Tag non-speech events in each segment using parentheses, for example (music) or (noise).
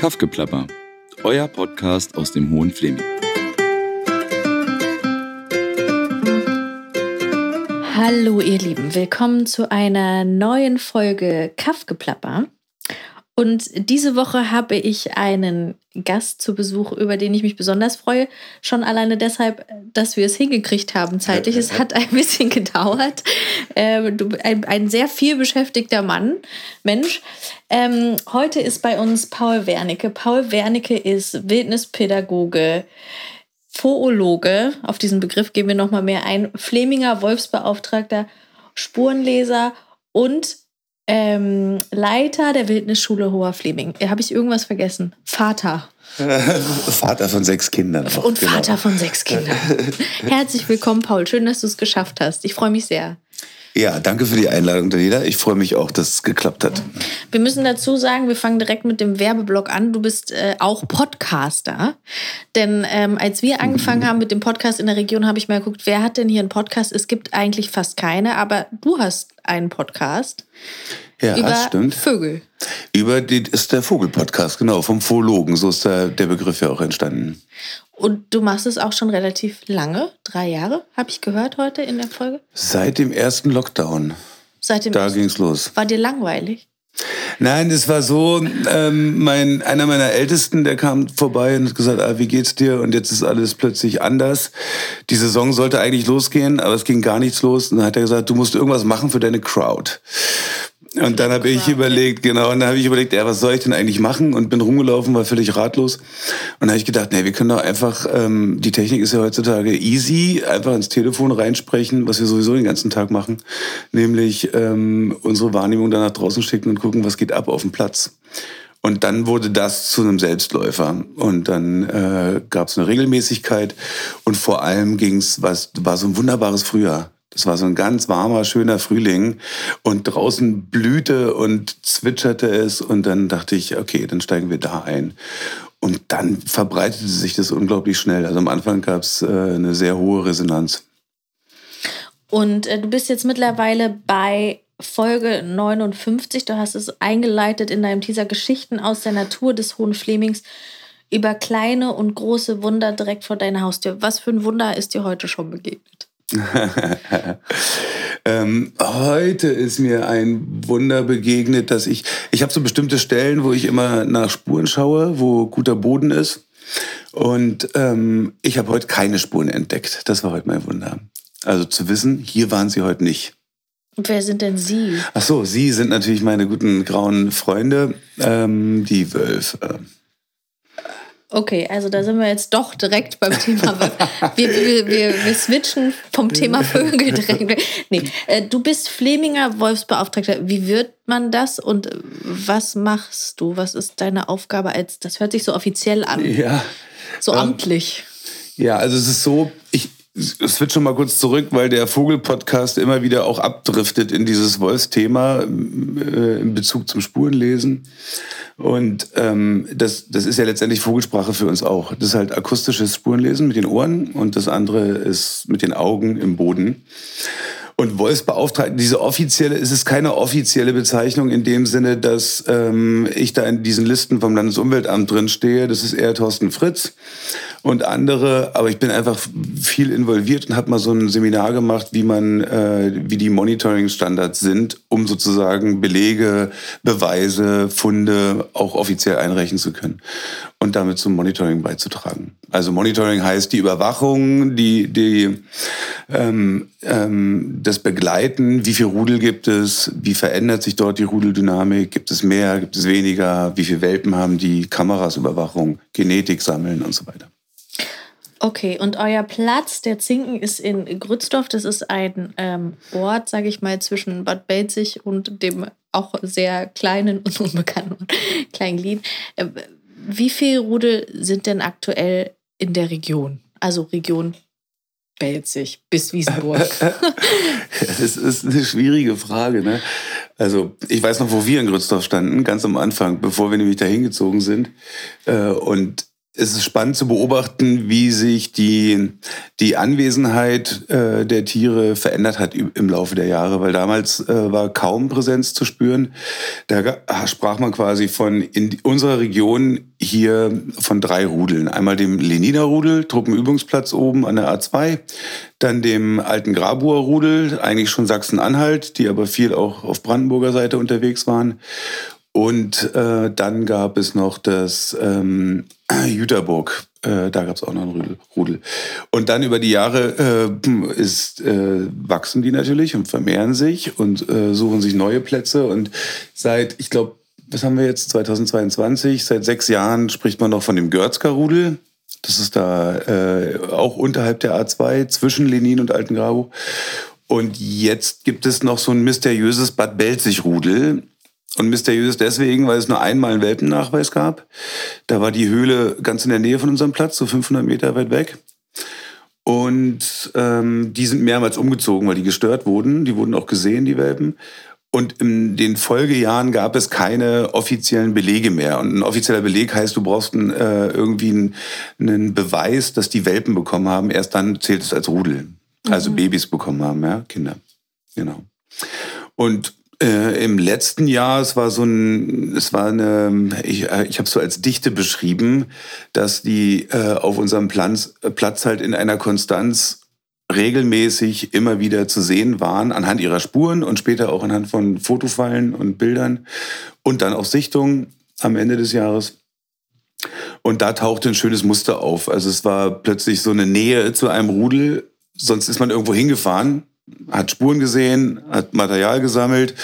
Kaffgeplapper, euer Podcast aus dem Hohen Fleming. Hallo ihr Lieben, willkommen zu einer neuen Folge Kaffgeplapper. Und diese Woche habe ich einen Gast zu Besuch, über den ich mich besonders freue. Schon alleine deshalb, dass wir es hingekriegt haben zeitlich. Es hat ein bisschen (laughs) gedauert. Ähm, du, ein, ein sehr viel beschäftigter Mann, Mensch. Ähm, heute ist bei uns Paul Wernicke. Paul Wernicke ist Wildnispädagoge, Foologe. Auf diesen Begriff gehen wir nochmal mehr ein. Fleminger Wolfsbeauftragter, Spurenleser und ähm, Leiter der Wildnisschule Hoher Fleming. Habe ich irgendwas vergessen? Vater. (laughs) Vater von sechs Kindern. Und genau. Vater von sechs Kindern. (laughs) Herzlich willkommen, Paul. Schön, dass du es geschafft hast. Ich freue mich sehr. Ja, danke für die Einladung, Daniela. Ich freue mich auch, dass es geklappt hat. Wir müssen dazu sagen, wir fangen direkt mit dem Werbeblock an. Du bist äh, auch Podcaster. Denn ähm, als wir angefangen haben mit dem Podcast in der Region, habe ich mal geguckt, wer hat denn hier einen Podcast? Es gibt eigentlich fast keine, aber du hast einen Podcast. Ja, über stimmt. Vögel. Über die ist der Vogelpodcast, genau, vom Phologen. So ist der, der Begriff ja auch entstanden. Und du machst es auch schon relativ lange, drei Jahre, habe ich gehört heute in der Folge. Seit dem ersten Lockdown. Seit dem da ging's los. War dir langweilig? Nein, es war so, ähm, mein, einer meiner Ältesten, der kam vorbei und hat gesagt, ah, wie geht's dir? Und jetzt ist alles plötzlich anders. Die Saison sollte eigentlich losgehen, aber es ging gar nichts los. Und dann hat er gesagt, du musst irgendwas machen für deine Crowd. Und dann habe ich überlegt, genau, und dann habe ich überlegt, ja, was soll ich denn eigentlich machen? Und bin rumgelaufen, war völlig ratlos. Und dann habe ich gedacht, nee, wir können doch einfach, ähm, die Technik ist ja heutzutage easy, einfach ins Telefon reinsprechen, was wir sowieso den ganzen Tag machen, nämlich ähm, unsere Wahrnehmung dann nach draußen schicken und gucken, was geht ab auf dem Platz. Und dann wurde das zu einem Selbstläufer. Und dann äh, gab es eine Regelmäßigkeit. Und vor allem ging's, was war so ein wunderbares Frühjahr. Das war so ein ganz warmer, schöner Frühling und draußen blühte und zwitscherte es und dann dachte ich, okay, dann steigen wir da ein. Und dann verbreitete sich das unglaublich schnell. Also am Anfang gab es äh, eine sehr hohe Resonanz. Und äh, du bist jetzt mittlerweile bei Folge 59. Du hast es eingeleitet in deinem Teaser Geschichten aus der Natur des Hohen Flemings über kleine und große Wunder direkt vor deiner Haustür. Was für ein Wunder ist dir heute schon begegnet? (laughs) ähm, heute ist mir ein Wunder begegnet, dass ich, ich habe so bestimmte Stellen, wo ich immer nach Spuren schaue, wo guter Boden ist. Und ähm, ich habe heute keine Spuren entdeckt. Das war heute mein Wunder. Also zu wissen, hier waren sie heute nicht. Und wer sind denn Sie? Ach so, Sie sind natürlich meine guten grauen Freunde, ähm, die Wölfe. Okay, also da sind wir jetzt doch direkt beim Thema. (laughs) Wir, wir, wir, wir switchen vom Thema Vögel direkt. Nee, äh, du bist Fleminger Wolfsbeauftragter. Wie wird man das und was machst du? Was ist deine Aufgabe als, das hört sich so offiziell an. Ja. So ähm, amtlich. Ja, also es ist so, ich, switch schon mal kurz zurück, weil der Vogel-Podcast immer wieder auch abdriftet in dieses Wolfsthema äh, in Bezug zum Spurenlesen. Und ähm, das, das ist ja letztendlich Vogelsprache für uns auch. Das ist halt akustisches Spurenlesen mit den Ohren und das andere ist mit den Augen im Boden. Und Wolfsbeauftragten, diese offizielle, es ist keine offizielle Bezeichnung in dem Sinne, dass ähm, ich da in diesen Listen vom Landesumweltamt drin stehe. Das ist eher Thorsten Fritz und andere. Aber ich bin einfach viel involviert und habe mal so ein Seminar gemacht, wie man, äh, wie die Monitoring-Standards sind, um sozusagen Belege, Beweise, Funde auch offiziell einreichen zu können und damit zum Monitoring beizutragen. Also Monitoring heißt die Überwachung, die, die ähm, ähm, das Begleiten, wie viel Rudel gibt es, wie verändert sich dort die Rudeldynamik, gibt es mehr, gibt es weniger, wie viele Welpen haben die, Kameras, Überwachung, Genetik sammeln und so weiter. Okay, und euer Platz der Zinken ist in Grützdorf. Das ist ein ähm, Ort, sage ich mal, zwischen Bad Belzig und dem auch sehr kleinen und unbekannten (laughs) Kleinglied. Äh, wie viele Rudel sind denn aktuell in der Region? Also Region Belzig bis Wiesenburg. (laughs) das ist eine schwierige Frage. Ne? Also ich weiß noch, wo wir in Grützdorf standen, ganz am Anfang, bevor wir nämlich da hingezogen sind. Äh, und es ist spannend zu beobachten, wie sich die, die Anwesenheit äh, der Tiere verändert hat im Laufe der Jahre, weil damals äh, war kaum Präsenz zu spüren. Da sprach man quasi von in unserer Region hier von drei Rudeln. Einmal dem Leniner Rudel, Truppenübungsplatz oben an der A2, dann dem alten Grabuer Rudel, eigentlich schon Sachsen-Anhalt, die aber viel auch auf Brandenburger Seite unterwegs waren. Und äh, dann gab es noch das ähm, (clears throat) Jüterburg. Äh, da gab es auch noch einen Rudel. Und dann über die Jahre äh, (clears throat) ist, äh, wachsen die natürlich und vermehren sich und äh, suchen sich neue Plätze. Und seit, ich glaube, was haben wir jetzt, 2022, seit sechs Jahren spricht man noch von dem Görzker Rudel. Das ist da äh, auch unterhalb der A2 zwischen Lenin und Altengrau. Und jetzt gibt es noch so ein mysteriöses Bad Belzig-Rudel. Und mysteriös deswegen, weil es nur einmal einen Welpennachweis gab. Da war die Höhle ganz in der Nähe von unserem Platz, so 500 Meter weit weg. Und ähm, die sind mehrmals umgezogen, weil die gestört wurden. Die wurden auch gesehen, die Welpen. Und in den Folgejahren gab es keine offiziellen Belege mehr. Und ein offizieller Beleg heißt, du brauchst einen, äh, irgendwie einen, einen, Beweis, dass die Welpen bekommen haben. Erst dann zählt es als Rudel. Also mhm. Babys bekommen haben, ja, Kinder. Genau. Und äh, Im letzten Jahr, es war so ein, es war eine, ich, äh, ich habe es so als Dichte beschrieben, dass die äh, auf unserem Platz, Platz halt in einer Konstanz regelmäßig immer wieder zu sehen waren, anhand ihrer Spuren und später auch anhand von Fotofallen und Bildern und dann auch Sichtungen am Ende des Jahres. Und da tauchte ein schönes Muster auf. Also es war plötzlich so eine Nähe zu einem Rudel. Sonst ist man irgendwo hingefahren hat Spuren gesehen, hat Material gesammelt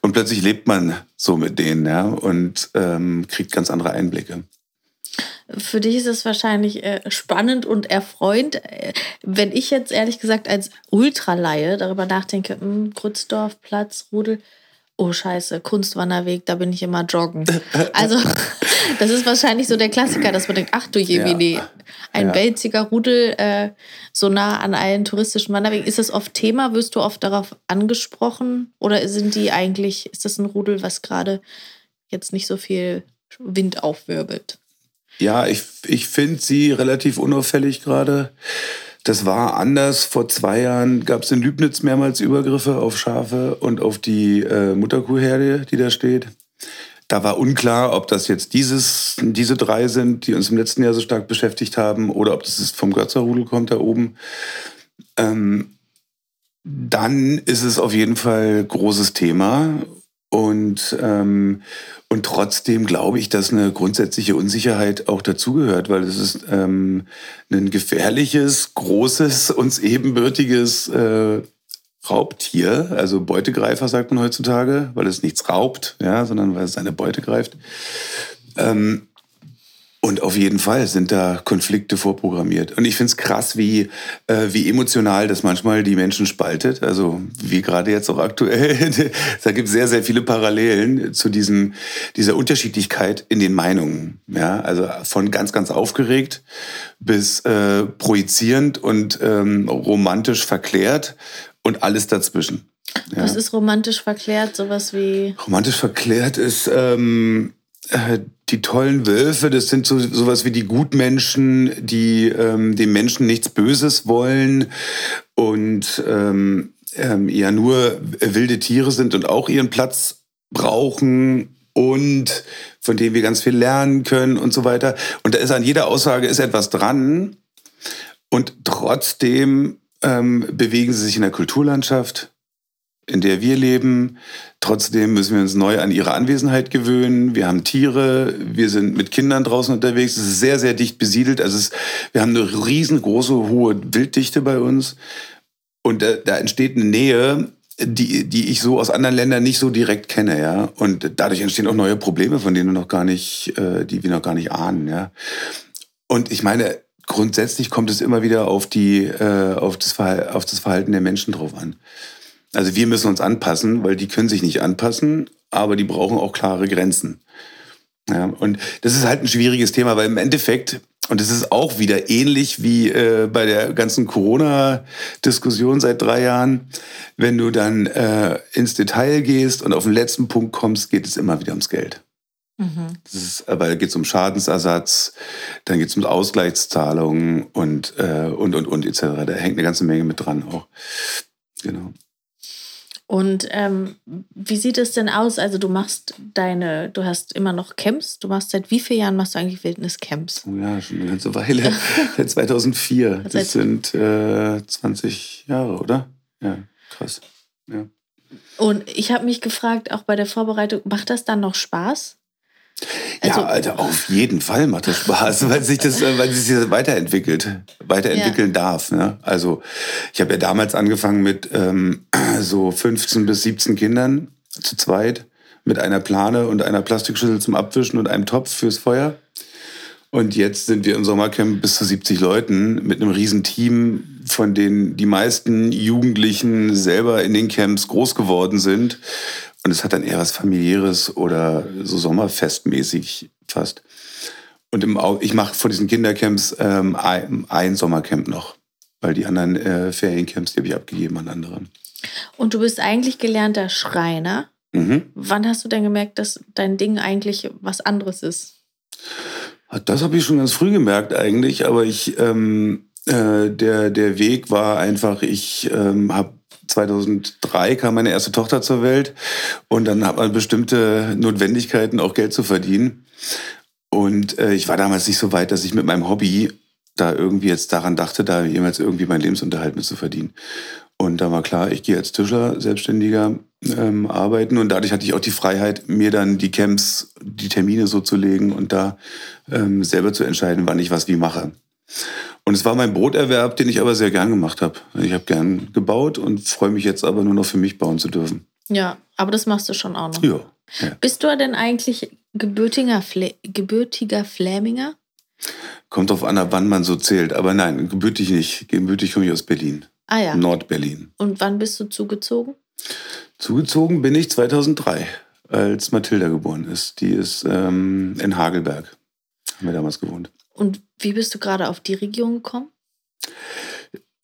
und plötzlich lebt man so mit denen ja, und ähm, kriegt ganz andere Einblicke. Für dich ist es wahrscheinlich äh, spannend und erfreuend. Äh, wenn ich jetzt ehrlich gesagt als Ultraleihe darüber nachdenke, hm, Grützdorf, Platz, Rudel, oh scheiße, Kunstwanderweg, da bin ich immer joggen. Also (laughs) das ist wahrscheinlich so der Klassiker, dass man denkt, ach du Jemini, ja. ein ja. Belziger Rudel äh, so nah an allen touristischen Wanderwegen. Ist das oft Thema? Wirst du oft darauf angesprochen? Oder sind die eigentlich, ist das ein Rudel, was gerade jetzt nicht so viel Wind aufwirbelt? Ja, ich, ich finde sie relativ unauffällig gerade. Das war anders. Vor zwei Jahren gab es in Lübnitz mehrmals Übergriffe auf Schafe und auf die äh, Mutterkuhherde, die da steht. Da war unklar, ob das jetzt dieses, diese drei sind, die uns im letzten Jahr so stark beschäftigt haben, oder ob das vom Götzerrudel kommt da oben. Ähm, dann ist es auf jeden Fall großes Thema. Und, ähm, und trotzdem glaube ich, dass eine grundsätzliche Unsicherheit auch dazugehört, weil es ist ähm, ein gefährliches, großes, uns ebenbürtiges äh, Raubtier, also Beutegreifer sagt man heutzutage, weil es nichts raubt, ja, sondern weil es seine Beute greift. Ähm, und auf jeden Fall sind da Konflikte vorprogrammiert. Und ich finde es krass, wie, äh, wie emotional das manchmal die Menschen spaltet. Also wie gerade jetzt auch aktuell. (laughs) da gibt es sehr, sehr viele Parallelen zu diesem, dieser Unterschiedlichkeit in den Meinungen. Ja, also von ganz, ganz aufgeregt bis äh, projizierend und ähm, romantisch verklärt und alles dazwischen. Ja. Was ist romantisch verklärt? Sowas wie. Romantisch verklärt ist. Ähm, äh, die tollen Wölfe, das sind so sowas wie die Gutmenschen, die ähm, dem Menschen nichts Böses wollen und ähm, ähm, ja nur wilde Tiere sind und auch ihren Platz brauchen und von denen wir ganz viel lernen können und so weiter. Und da ist an jeder Aussage ist etwas dran und trotzdem ähm, bewegen sie sich in der Kulturlandschaft, in der wir leben. Trotzdem müssen wir uns neu an ihre Anwesenheit gewöhnen. Wir haben Tiere, wir sind mit Kindern draußen unterwegs. Es ist sehr, sehr dicht besiedelt. Also es, wir haben eine riesengroße, hohe Wilddichte bei uns. Und da, da entsteht eine Nähe, die, die ich so aus anderen Ländern nicht so direkt kenne, ja. Und dadurch entstehen auch neue Probleme, von denen wir noch gar nicht, äh, die wir noch gar nicht ahnen, ja. Und ich meine, grundsätzlich kommt es immer wieder auf, die, äh, auf, das auf das Verhalten der Menschen drauf an. Also wir müssen uns anpassen, weil die können sich nicht anpassen, aber die brauchen auch klare Grenzen. Ja, und das ist halt ein schwieriges Thema, weil im Endeffekt, und das ist auch wieder ähnlich wie äh, bei der ganzen Corona-Diskussion seit drei Jahren, wenn du dann äh, ins Detail gehst und auf den letzten Punkt kommst, geht es immer wieder ums Geld. Das ist, aber da geht es um Schadensersatz, dann geht es um Ausgleichszahlungen und, äh, und, und, und etc. Da hängt eine ganze Menge mit dran auch. Genau. Und ähm, wie sieht es denn aus? Also du machst deine, du hast immer noch Camps. Du machst seit wie vielen Jahren machst du eigentlich Wildniscamps? Oh ja, schon eine ganze Weile. (laughs) seit 2004. Das sind äh, 20 Jahre, oder? Ja, krass. Ja. Und ich habe mich gefragt, auch bei der Vorbereitung, macht das dann noch Spaß? Also, ja, Alter, auf jeden Fall macht das Spaß, (laughs) weil sich das, weil sich das weiterentwickelt, weiterentwickeln ja. darf. Ne? Also ich habe ja damals angefangen mit ähm, (clears throat) so 15 bis 17 Kindern zu zweit mit einer Plane und einer Plastikschüssel zum Abwischen und einem Topf fürs Feuer. Und jetzt sind wir im Sommercamp bis zu 70 Leuten mit einem riesen Team, von denen die meisten Jugendlichen selber in den Camps groß geworden sind und es hat dann eher was familiäres oder so sommerfestmäßig fast. Und im, ich mache vor diesen Kindercamps ähm, ein, ein, Sommercamp noch, weil die anderen äh, Feriencamps, die habe ich abgegeben an andere. Und du bist eigentlich gelernter Schreiner. Mhm. Wann hast du denn gemerkt, dass dein Ding eigentlich was anderes ist? Das habe ich schon ganz früh gemerkt eigentlich, aber ich ähm, äh, der der Weg war einfach, ich ähm, habe 2003 kam meine erste Tochter zur Welt und dann hat man bestimmte Notwendigkeiten, auch Geld zu verdienen. Und äh, ich war damals nicht so weit, dass ich mit meinem Hobby da irgendwie jetzt daran dachte, da jemals irgendwie meinen Lebensunterhalt mit zu verdienen. Und da war klar, ich gehe als Tischler, Selbstständiger ähm, arbeiten und dadurch hatte ich auch die Freiheit, mir dann die Camps, die Termine so zu legen und da ähm, selber zu entscheiden, wann ich was wie mache. Und es war mein Broterwerb, den ich aber sehr gern gemacht habe. Ich habe gern gebaut und freue mich jetzt aber nur noch für mich bauen zu dürfen. Ja, aber das machst du schon auch noch. Ja. ja. Bist du denn eigentlich gebürtiger, Fle gebürtiger Fläminger? Kommt auf an, wann man so zählt. Aber nein, gebürtig nicht. Gebürtig komme ich aus Berlin. Ah ja. Nordberlin. Und wann bist du zugezogen? Zugezogen bin ich 2003, als Mathilda geboren ist. Die ist ähm, in Hagelberg. Haben wir damals gewohnt. Und wie bist du gerade auf die Region gekommen?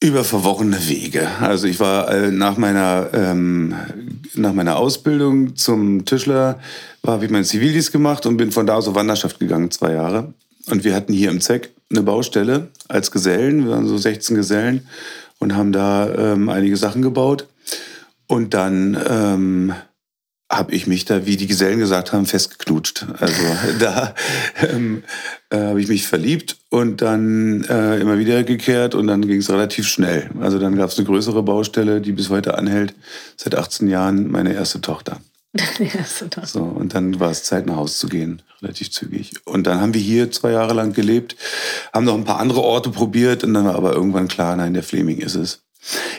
Über verworrene Wege. Also ich war äh, nach meiner, ähm, nach meiner Ausbildung zum Tischler, habe ich meinen Zivildienst gemacht und bin von da aus auf Wanderschaft gegangen, zwei Jahre. Und wir hatten hier im ZEC eine Baustelle als Gesellen, wir waren so 16 Gesellen und haben da ähm, einige Sachen gebaut. Und dann ähm, habe ich mich da, wie die Gesellen gesagt haben, festgeknutscht. Also (laughs) da ähm, äh, habe ich mich verliebt und dann äh, immer wieder gekehrt und dann ging es relativ schnell. Also dann gab es eine größere Baustelle, die bis heute anhält. Seit 18 Jahren meine erste Tochter. (laughs) erste Tochter. So, und dann war es Zeit, nach Hause zu gehen, relativ zügig. Und dann haben wir hier zwei Jahre lang gelebt, haben noch ein paar andere Orte probiert und dann war aber irgendwann klar, nein, der Fleming ist es.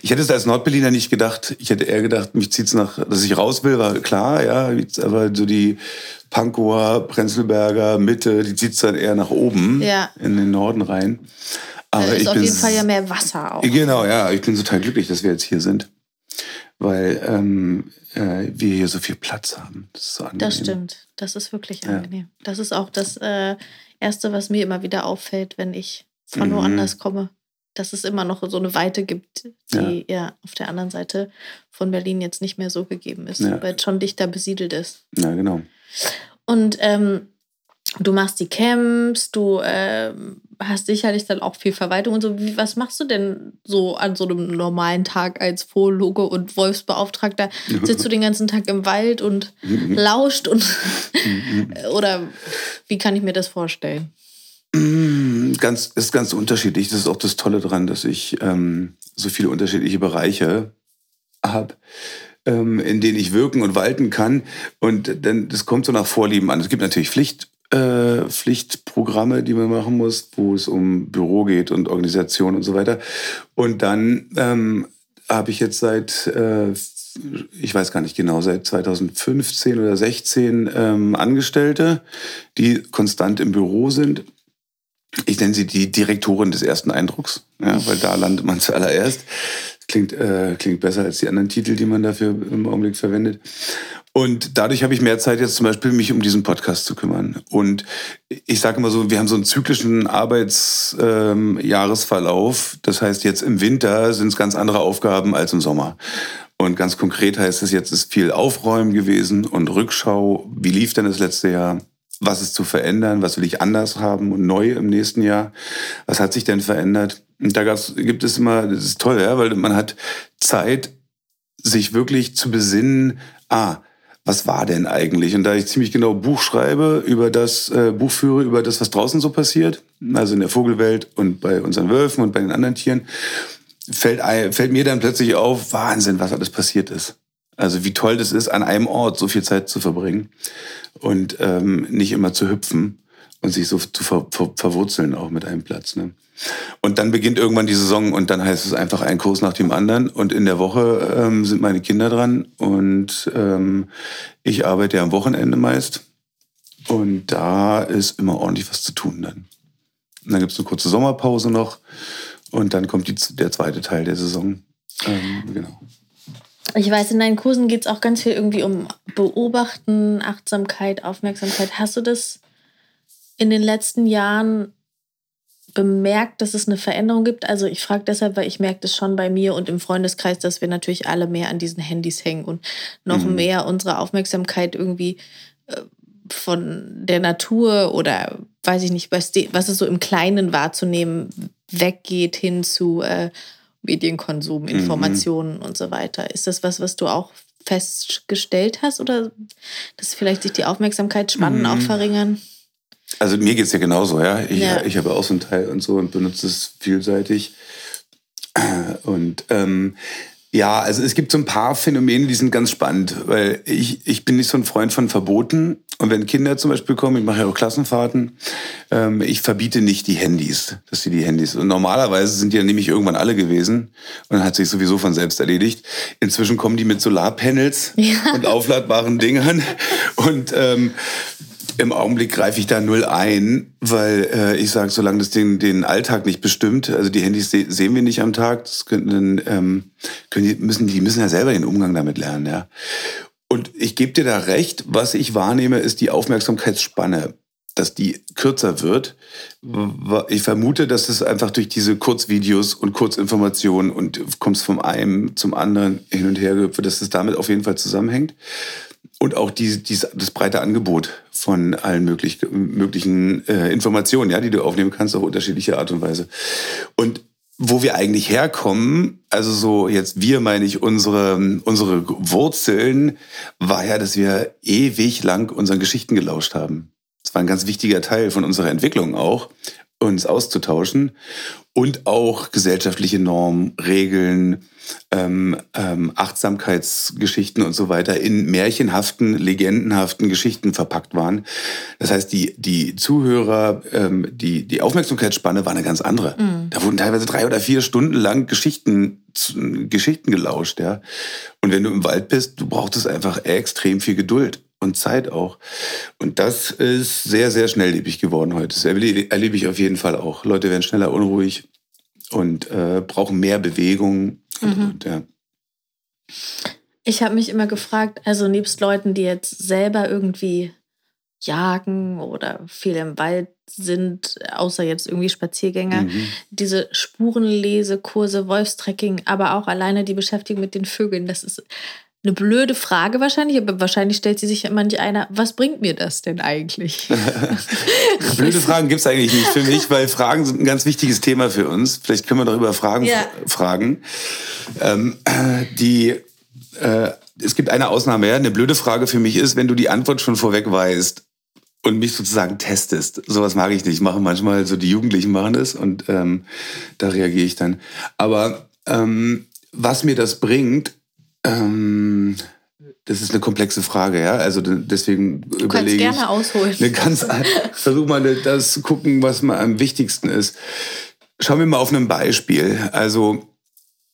Ich hätte es als Nordberliner nicht gedacht. Ich hätte eher gedacht, mich zieht es nach, dass ich raus will, war klar, ja. Aber so die Pankower, Prenzlberger, Mitte, die zieht es dann eher nach oben ja. in den Norden rein. Aber da ist auf jeden Fall ja mehr Wasser auch. Genau, ja. Ich bin total glücklich, dass wir jetzt hier sind. Weil ähm, äh, wir hier so viel Platz haben. Das ist so angenehm. Das stimmt. Das ist wirklich angenehm. Ja. Das ist auch das äh, Erste, was mir immer wieder auffällt, wenn ich von mhm. woanders komme dass es immer noch so eine Weite gibt, die ja, ja auf der anderen Seite von Berlin jetzt nicht mehr so gegeben ist, ja. weil es schon dichter besiedelt ist. Ja, genau. Und ähm, du machst die Camps, du äh, hast sicherlich dann auch viel Verwaltung und so. Wie, was machst du denn so an so einem normalen Tag als Zoologe und Wolfsbeauftragter? (laughs) Sitzt du den ganzen Tag im Wald und (laughs) lauscht und (laughs) oder wie kann ich mir das vorstellen? Ganz, ist ganz unterschiedlich. Das ist auch das Tolle daran, dass ich ähm, so viele unterschiedliche Bereiche habe, ähm, in denen ich wirken und walten kann. Und dann, das kommt so nach Vorlieben an. Es gibt natürlich Pflicht, äh, Pflichtprogramme, die man machen muss, wo es um Büro geht und Organisation und so weiter. Und dann ähm, habe ich jetzt seit äh, ich weiß gar nicht genau, seit 2015 oder 16 ähm, Angestellte, die konstant im Büro sind ich nenne sie die Direktorin des ersten Eindrucks, ja, weil da landet man zuallererst. Klingt, äh, klingt besser als die anderen Titel, die man dafür im Augenblick verwendet. Und dadurch habe ich mehr Zeit jetzt zum Beispiel, mich um diesen Podcast zu kümmern. Und ich sage immer so, wir haben so einen zyklischen Arbeitsjahresverlauf. Ähm, das heißt, jetzt im Winter sind es ganz andere Aufgaben als im Sommer. Und ganz konkret heißt es jetzt, ist viel Aufräumen gewesen und Rückschau. Wie lief denn das letzte Jahr? Was ist zu verändern, was will ich anders haben und neu im nächsten Jahr, was hat sich denn verändert. Und da gab's, gibt es immer, das ist toll, ja, weil man hat Zeit, sich wirklich zu besinnen, ah, was war denn eigentlich? Und da ich ziemlich genau Buch schreibe, über das äh, Buch führe, über das, was draußen so passiert, also in der Vogelwelt und bei unseren Wölfen und bei den anderen Tieren, fällt, fällt mir dann plötzlich auf, Wahnsinn, was alles passiert ist. Also wie toll das ist, an einem Ort so viel Zeit zu verbringen und ähm, nicht immer zu hüpfen und sich so zu ver ver verwurzeln auch mit einem Platz. Ne? Und dann beginnt irgendwann die Saison und dann heißt es einfach ein Kurs nach dem anderen. Und in der Woche ähm, sind meine Kinder dran und ähm, ich arbeite ja am Wochenende meist. Und da ist immer ordentlich was zu tun dann. Und dann gibt es eine kurze Sommerpause noch und dann kommt die, der zweite Teil der Saison. Ähm, genau. Ich weiß, in deinen Kursen geht es auch ganz viel irgendwie um Beobachten, Achtsamkeit, Aufmerksamkeit. Hast du das in den letzten Jahren bemerkt, dass es eine Veränderung gibt? Also ich frage deshalb, weil ich merke das schon bei mir und im Freundeskreis, dass wir natürlich alle mehr an diesen Handys hängen und noch mhm. mehr unsere Aufmerksamkeit irgendwie äh, von der Natur oder weiß ich nicht, was, was es so im Kleinen wahrzunehmen weggeht hin zu äh, Medienkonsum, mhm. Informationen mhm. und so weiter. Ist das was, was du auch festgestellt hast oder dass vielleicht sich die Aufmerksamkeitsspannen mhm. auch verringern? Also mir geht es ja genauso, ja. Ich, ja. ich habe auch so einen Teil und so und benutze es vielseitig. Und ähm, ja, also es gibt so ein paar Phänomene, die sind ganz spannend, weil ich, ich bin nicht so ein Freund von Verboten. Und wenn Kinder zum Beispiel kommen, ich mache ja auch Klassenfahrten, ähm, ich verbiete nicht die Handys, dass sie die Handys. Und normalerweise sind die ja nämlich irgendwann alle gewesen und dann hat sich sowieso von selbst erledigt. Inzwischen kommen die mit Solarpanels ja. und aufladbaren Dingern. (laughs) Und ähm, im Augenblick greife ich da null ein, weil äh, ich sage, solange das den, den Alltag nicht bestimmt, also die Handys se sehen wir nicht am Tag, das könnten, ähm, können die, müssen, die müssen ja selber den Umgang damit lernen, ja. Und ich gebe dir da recht, was ich wahrnehme, ist die Aufmerksamkeitsspanne, dass die kürzer wird. Ich vermute, dass es einfach durch diese Kurzvideos und Kurzinformationen und kommst vom einen zum anderen hin und her, dass es damit auf jeden Fall zusammenhängt und auch die, die, das breite Angebot von allen möglich, möglichen äh, Informationen, ja, die du aufnehmen kannst auf unterschiedliche Art und Weise. Und wo wir eigentlich herkommen, also so jetzt wir meine ich unsere unsere Wurzeln, war ja, dass wir ewig lang unseren Geschichten gelauscht haben. Das war ein ganz wichtiger Teil von unserer Entwicklung auch, uns auszutauschen und auch gesellschaftliche Normen, Regeln, ähm, ähm, Achtsamkeitsgeschichten und so weiter in märchenhaften, legendenhaften Geschichten verpackt waren. Das heißt, die, die Zuhörer, ähm, die, die Aufmerksamkeitsspanne war eine ganz andere. Mhm. Da wurden teilweise drei oder vier Stunden lang Geschichten, Geschichten gelauscht. Ja. Und wenn du im Wald bist, du brauchtest einfach extrem viel Geduld und Zeit auch. Und das ist sehr, sehr schnelllebig geworden heute. Das erlebe ich auf jeden Fall auch. Leute werden schneller unruhig und äh, brauchen mehr Bewegung. Und, mhm. und, ja. Ich habe mich immer gefragt, also nebst Leuten, die jetzt selber irgendwie jagen oder viel im Wald sind, außer jetzt irgendwie Spaziergänger, mhm. diese Spurenlesekurse, Wolfstrecking, aber auch alleine die Beschäftigung mit den Vögeln, das ist eine blöde Frage wahrscheinlich, aber wahrscheinlich stellt sie sich ja manch einer, was bringt mir das denn eigentlich? (laughs) blöde Fragen gibt es eigentlich nicht für mich, weil Fragen sind ein ganz wichtiges Thema für uns. Vielleicht können wir darüber Fragen ja. fragen. Ähm, die, äh, es gibt eine Ausnahme, ja. Eine blöde Frage für mich ist, wenn du die Antwort schon vorweg weißt und mich sozusagen testest. Sowas mag ich nicht. Machen manchmal so die Jugendlichen machen das und ähm, da reagiere ich dann. Aber ähm, was mir das bringt, ähm, das ist eine komplexe Frage, ja. Also deswegen du überlege ich. gerne ausholen. Eine ganz, versuch mal das zu gucken, was mal am wichtigsten ist. Schauen wir mal auf ein Beispiel. Also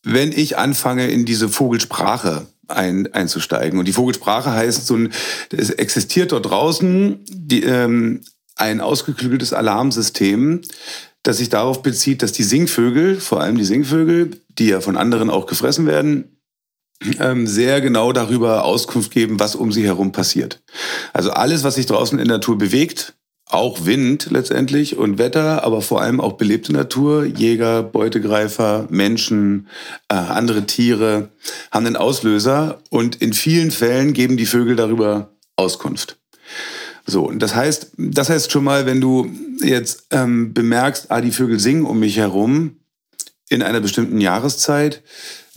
wenn ich anfange, in diese Vogelsprache ein, einzusteigen und die Vogelsprache heißt so ein, es existiert dort draußen die, ähm, ein ausgeklügeltes Alarmsystem, das sich darauf bezieht, dass die Singvögel, vor allem die Singvögel, die ja von anderen auch gefressen werden, sehr genau darüber Auskunft geben, was um sie herum passiert. Also alles, was sich draußen in der Natur bewegt, auch Wind letztendlich und Wetter, aber vor allem auch belebte Natur, Jäger, Beutegreifer, Menschen, äh, andere Tiere haben einen Auslöser und in vielen Fällen geben die Vögel darüber Auskunft. So, und das heißt, das heißt schon mal, wenn du jetzt ähm, bemerkst, ah, die Vögel singen um mich herum in einer bestimmten Jahreszeit,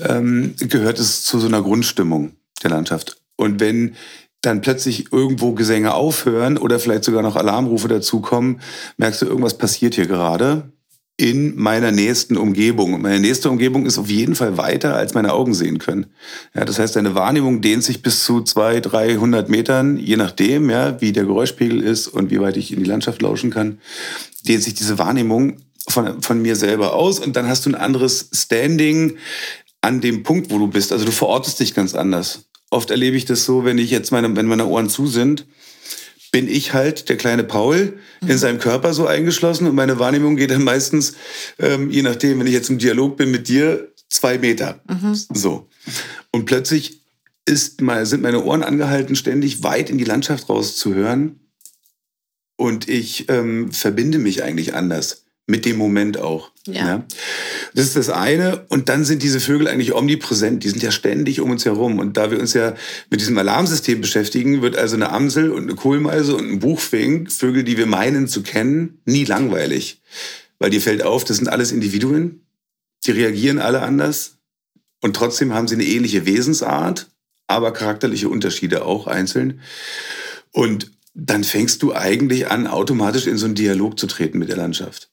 ähm, gehört es zu so einer Grundstimmung der Landschaft. Und wenn dann plötzlich irgendwo Gesänge aufhören oder vielleicht sogar noch Alarmrufe dazukommen, merkst du, irgendwas passiert hier gerade in meiner nächsten Umgebung. Und meine nächste Umgebung ist auf jeden Fall weiter, als meine Augen sehen können. Ja, das heißt, deine Wahrnehmung dehnt sich bis zu 200, 300 Metern, je nachdem, ja, wie der Geräuschpegel ist und wie weit ich in die Landschaft lauschen kann, dehnt sich diese Wahrnehmung von, von mir selber aus. Und dann hast du ein anderes Standing an dem Punkt, wo du bist. Also du verortest dich ganz anders. Oft erlebe ich das so, wenn ich jetzt meine, wenn meine Ohren zu sind, bin ich halt der kleine Paul in mhm. seinem Körper so eingeschlossen und meine Wahrnehmung geht dann meistens, ähm, je nachdem, wenn ich jetzt im Dialog bin mit dir, zwei Meter. Mhm. So. Und plötzlich ist mal, sind meine Ohren angehalten, ständig weit in die Landschaft rauszuhören. Und ich ähm, verbinde mich eigentlich anders mit dem Moment auch. Ja. ja. Das ist das eine. Und dann sind diese Vögel eigentlich omnipräsent. Die sind ja ständig um uns herum. Und da wir uns ja mit diesem Alarmsystem beschäftigen, wird also eine Amsel und eine Kohlmeise und ein Buchfink, Vögel, die wir meinen zu kennen, nie langweilig. Weil dir fällt auf, das sind alles Individuen. Die reagieren alle anders. Und trotzdem haben sie eine ähnliche Wesensart, aber charakterliche Unterschiede auch einzeln. Und dann fängst du eigentlich an, automatisch in so einen Dialog zu treten mit der Landschaft.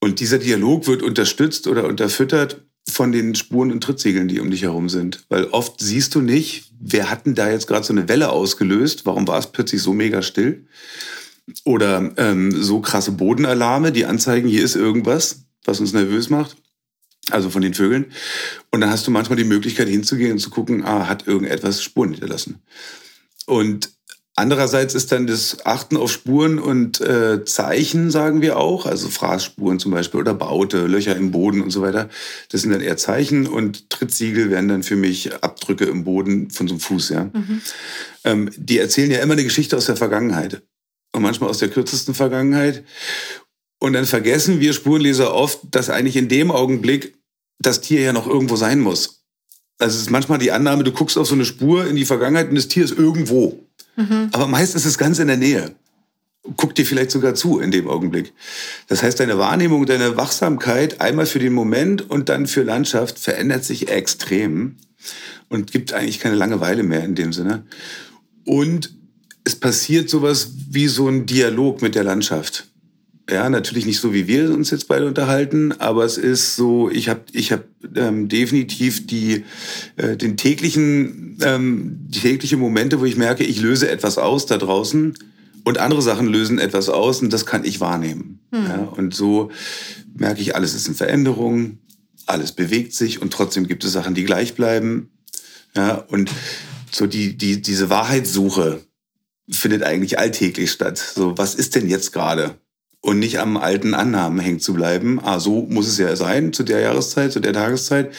Und dieser Dialog wird unterstützt oder unterfüttert von den Spuren und Trittsiegeln, die um dich herum sind. Weil oft siehst du nicht, wer hat denn da jetzt gerade so eine Welle ausgelöst? Warum war es plötzlich so mega still? Oder ähm, so krasse Bodenalarme, die anzeigen, hier ist irgendwas, was uns nervös macht. Also von den Vögeln. Und dann hast du manchmal die Möglichkeit hinzugehen und zu gucken, ah, hat irgendetwas Spuren hinterlassen. Und Andererseits ist dann das Achten auf Spuren und äh, Zeichen, sagen wir auch, also Fraßspuren zum Beispiel oder Baute, Löcher im Boden und so weiter. Das sind dann eher Zeichen und Trittsiegel wären dann für mich Abdrücke im Boden von so einem Fuß. Ja. Mhm. Ähm, die erzählen ja immer eine Geschichte aus der Vergangenheit und manchmal aus der kürzesten Vergangenheit. Und dann vergessen wir Spurenleser oft, dass eigentlich in dem Augenblick das Tier ja noch irgendwo sein muss. Also es ist manchmal die Annahme, du guckst auf so eine Spur in die Vergangenheit und das Tier ist irgendwo. Mhm. Aber meist ist es ganz in der Nähe. Guck dir vielleicht sogar zu in dem Augenblick. Das heißt, deine Wahrnehmung, deine Wachsamkeit einmal für den Moment und dann für Landschaft verändert sich extrem und gibt eigentlich keine Langeweile mehr in dem Sinne. Und es passiert sowas wie so ein Dialog mit der Landschaft. Ja, natürlich nicht so, wie wir uns jetzt beide unterhalten, aber es ist so, ich habe ich hab, ähm, definitiv die, äh, den täglichen, ähm, die tägliche Momente, wo ich merke, ich löse etwas aus da draußen und andere Sachen lösen etwas aus und das kann ich wahrnehmen. Hm. Ja, und so merke ich, alles ist in Veränderung, alles bewegt sich und trotzdem gibt es Sachen, die gleich bleiben. Ja, und so die, die, diese Wahrheitssuche findet eigentlich alltäglich statt. So, was ist denn jetzt gerade? Und nicht am alten Annahmen hängen zu bleiben. Ah, so muss es ja sein zu der Jahreszeit, zu der Tageszeit.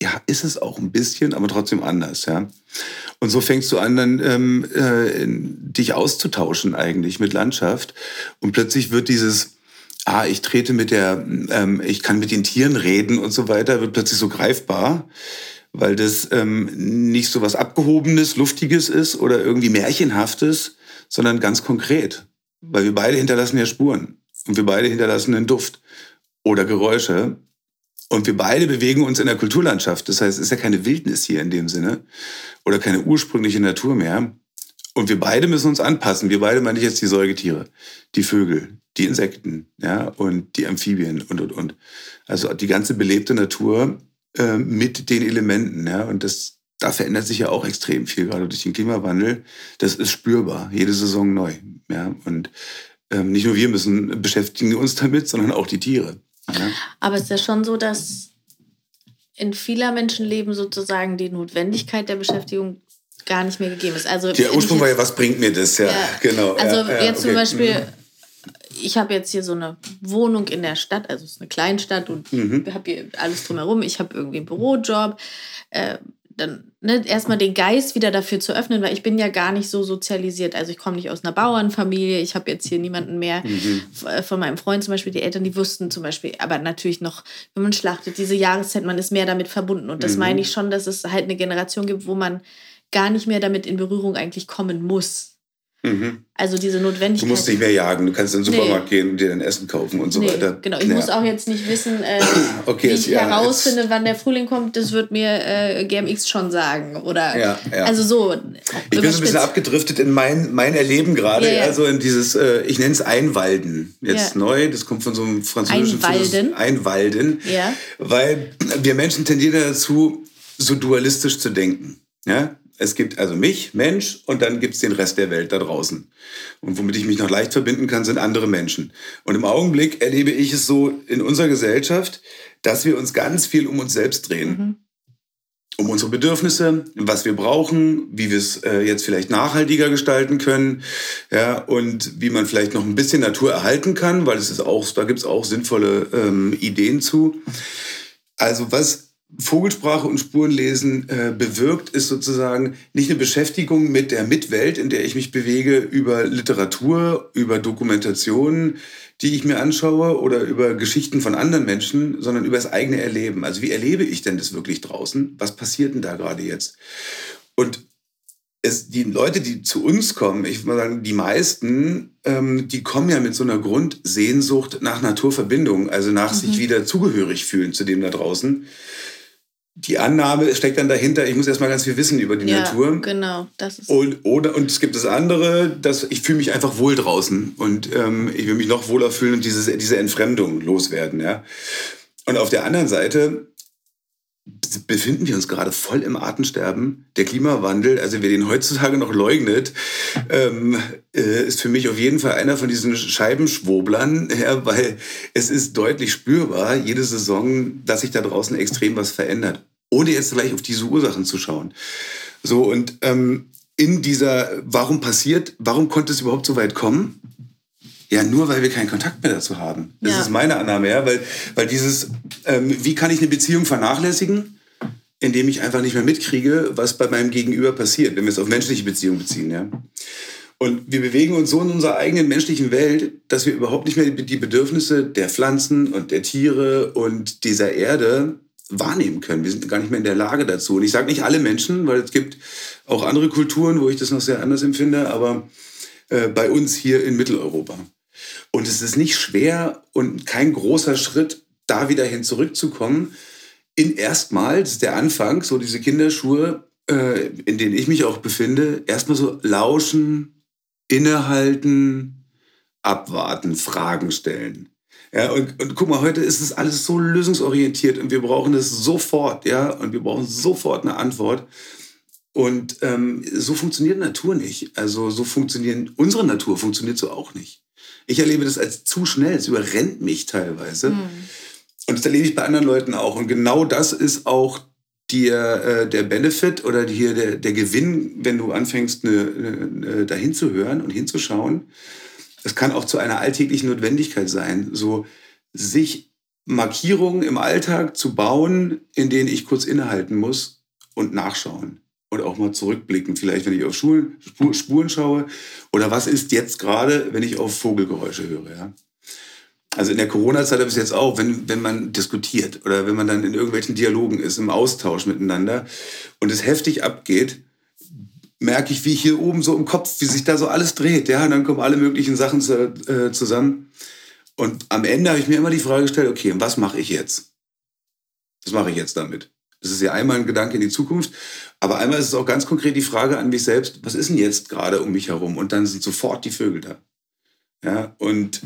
Ja, ist es auch ein bisschen, aber trotzdem anders, ja. Und so fängst du an, dann ähm, äh, dich auszutauschen eigentlich mit Landschaft. Und plötzlich wird dieses, ah, ich trete mit der, ähm, ich kann mit den Tieren reden und so weiter, wird plötzlich so greifbar, weil das ähm, nicht so was Abgehobenes, Luftiges ist oder irgendwie Märchenhaftes, sondern ganz konkret. Weil wir beide hinterlassen ja Spuren. Und wir beide hinterlassen einen Duft oder Geräusche. Und wir beide bewegen uns in der Kulturlandschaft. Das heißt, es ist ja keine Wildnis hier in dem Sinne oder keine ursprüngliche Natur mehr. Und wir beide müssen uns anpassen. Wir beide meine ich jetzt die Säugetiere, die Vögel, die Insekten, ja, und die Amphibien und, und, und. Also die ganze belebte Natur äh, mit den Elementen, ja. Und das, da verändert sich ja auch extrem viel, gerade durch den Klimawandel. Das ist spürbar, jede Saison neu. Ja? Und ähm, nicht nur wir müssen beschäftigen uns damit, sondern auch die Tiere. Ja? Aber es ist ja schon so, dass in vieler Menschenleben sozusagen die Notwendigkeit der Beschäftigung gar nicht mehr gegeben ist. Also der Ursprung war ja, was bringt mir das? Ja, ja. genau. Also ja, jetzt okay. zum Beispiel, mhm. ich habe jetzt hier so eine Wohnung in der Stadt, also es ist eine Kleinstadt und mhm. habe hier alles drumherum. Ich habe irgendwie einen Bürojob. Äh, dann ne, erstmal den Geist wieder dafür zu öffnen, weil ich bin ja gar nicht so sozialisiert. Also ich komme nicht aus einer Bauernfamilie, ich habe jetzt hier niemanden mehr mhm. Äh, von meinem Freund zum Beispiel, die Eltern, die wussten zum Beispiel, aber natürlich noch, wenn man schlachtet, diese Jahreszeit, man ist mehr damit verbunden. Und das mhm. meine ich schon, dass es halt eine Generation gibt, wo man gar nicht mehr damit in Berührung eigentlich kommen muss. Mhm. Also diese Notwendigkeit. Du musst nicht mehr jagen, du kannst in den Supermarkt nee. gehen und dir dein Essen kaufen und so nee, weiter. Genau, ich ja. muss auch jetzt nicht wissen, äh, (clears throat) okay, wie ich ja, herausfinde, wann der Frühling kommt, das wird mir äh, GMX schon sagen. Oder ja, also so. Ich bin so ein bisschen abgedriftet in mein, mein Erleben gerade, also in dieses, äh, ich nenne es Einwalden. Jetzt neu, das kommt von so einem französischen Einwalden. Einwalden. Ja. Weil wir Menschen tendieren dazu, so dualistisch zu denken. Ja? Es gibt also mich, Mensch, und dann gibt es den Rest der Welt da draußen. Und womit ich mich noch leicht verbinden kann, sind andere Menschen. Und im Augenblick erlebe ich es so in unserer Gesellschaft, dass wir uns ganz viel um uns selbst drehen. Mhm. Um unsere Bedürfnisse, was wir brauchen, wie wir es äh, jetzt vielleicht nachhaltiger gestalten können, ja, und wie man vielleicht noch ein bisschen Natur erhalten kann, weil es ist auch, da gibt es auch sinnvolle ähm, Ideen zu. Also was Vogelsprache und Spurenlesen äh, bewirkt, ist sozusagen nicht eine Beschäftigung mit der Mitwelt, in der ich mich bewege, über Literatur, über Dokumentationen, die ich mir anschaue oder über Geschichten von anderen Menschen, sondern über das eigene Erleben. Also wie erlebe ich denn das wirklich draußen? Was passiert denn da gerade jetzt? Und es, die Leute, die zu uns kommen, ich würde sagen, die meisten, ähm, die kommen ja mit so einer Grundsehnsucht nach Naturverbindung, also nach mhm. sich wieder zugehörig fühlen zu dem da draußen die Annahme steckt dann dahinter, ich muss erstmal ganz viel wissen über die ja, Natur. Genau, das ist. Und, oder, und es gibt das andere, dass ich fühle mich einfach wohl draußen und ähm, ich will mich noch wohler fühlen und dieses, diese Entfremdung loswerden. Ja? Und auf der anderen Seite befinden wir uns gerade voll im Artensterben. Der Klimawandel, also wer den heutzutage noch leugnet, ähm, äh, ist für mich auf jeden Fall einer von diesen Scheibenschwoblern, (laughs) ja, weil es ist deutlich spürbar, jede Saison, dass sich da draußen extrem was verändert ohne jetzt gleich auf diese Ursachen zu schauen. So, und ähm, in dieser, warum passiert, warum konnte es überhaupt so weit kommen? Ja, nur weil wir keinen Kontakt mehr dazu haben. Das ja. ist meine Annahme, ja, weil, weil dieses, ähm, wie kann ich eine Beziehung vernachlässigen? Indem ich einfach nicht mehr mitkriege, was bei meinem Gegenüber passiert, wenn wir es auf menschliche Beziehungen beziehen, ja. Und wir bewegen uns so in unserer eigenen menschlichen Welt, dass wir überhaupt nicht mehr die Bedürfnisse der Pflanzen und der Tiere und dieser Erde wahrnehmen können. Wir sind gar nicht mehr in der Lage dazu. Und ich sage nicht alle Menschen, weil es gibt auch andere Kulturen, wo ich das noch sehr anders empfinde, aber äh, bei uns hier in Mitteleuropa. Und es ist nicht schwer und kein großer Schritt, da wieder hin zurückzukommen. In erstmal, das ist der Anfang, so diese Kinderschuhe, äh, in denen ich mich auch befinde, erstmal so lauschen, innehalten, abwarten, Fragen stellen. Ja, und, und guck mal, heute ist es alles so lösungsorientiert und wir brauchen es sofort, ja, und wir brauchen sofort eine Antwort. Und ähm, so funktioniert Natur nicht. Also so funktionieren unsere Natur funktioniert so auch nicht. Ich erlebe das als zu schnell. Es überrennt mich teilweise. Mhm. Und das erlebe ich bei anderen Leuten auch. Und genau das ist auch der, äh, der Benefit oder hier der, der Gewinn, wenn du anfängst, eine, eine, dahin zu hören und hinzuschauen es kann auch zu einer alltäglichen Notwendigkeit sein, so sich Markierungen im Alltag zu bauen, in denen ich kurz innehalten muss und nachschauen und auch mal zurückblicken, vielleicht wenn ich auf Schulen, Spuren schaue oder was ist jetzt gerade, wenn ich auf Vogelgeräusche höre. Ja? Also in der Corona-Zeit habe ich es jetzt auch, wenn, wenn man diskutiert oder wenn man dann in irgendwelchen Dialogen ist, im Austausch miteinander und es heftig abgeht, merke ich, wie hier oben so im Kopf, wie sich da so alles dreht. Ja, und dann kommen alle möglichen Sachen zu, äh, zusammen. Und am Ende habe ich mir immer die Frage gestellt, okay, was mache ich jetzt? Was mache ich jetzt damit? Das ist ja einmal ein Gedanke in die Zukunft, aber einmal ist es auch ganz konkret die Frage an mich selbst, was ist denn jetzt gerade um mich herum? Und dann sind sofort die Vögel da. Ja, und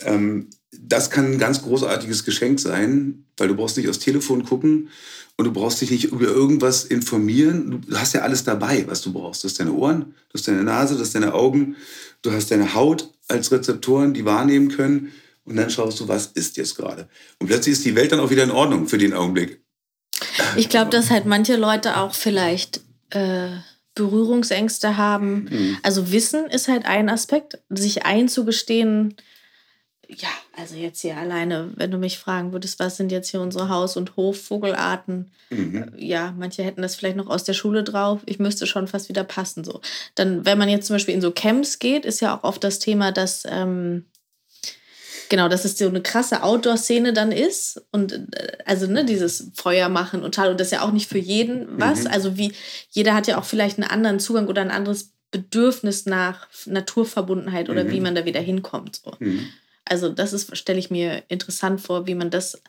ähm, das kann ein ganz großartiges Geschenk sein, weil du brauchst nicht aufs Telefon gucken und du brauchst dich nicht über irgendwas informieren. Du hast ja alles dabei, was du brauchst. Du hast deine Ohren, du hast deine Nase, du hast deine Augen, du hast deine Haut als Rezeptoren, die wahrnehmen können. Und dann schaust du, was ist jetzt gerade. Und plötzlich ist die Welt dann auch wieder in Ordnung für den Augenblick. Ich glaube, dass halt manche Leute auch vielleicht äh, Berührungsängste haben. Mhm. Also Wissen ist halt ein Aspekt, sich einzugestehen, ja, also jetzt hier alleine, wenn du mich fragen würdest, was sind jetzt hier unsere Haus- und Hofvogelarten? Mhm. Äh, ja, manche hätten das vielleicht noch aus der Schule drauf. Ich müsste schon fast wieder passen so. Dann, wenn man jetzt zum Beispiel in so Camps geht, ist ja auch oft das Thema, dass ähm, genau, dass es so eine krasse Outdoor-Szene dann ist und äh, also ne, dieses Feuer machen und tal und das ist ja auch nicht für jeden was. Mhm. Also wie jeder hat ja auch vielleicht einen anderen Zugang oder ein anderes Bedürfnis nach Naturverbundenheit oder Mhm. wie man da wieder hinkommt. So. Mhm. Also das ist, stelle ich mir interessant vor, wie man das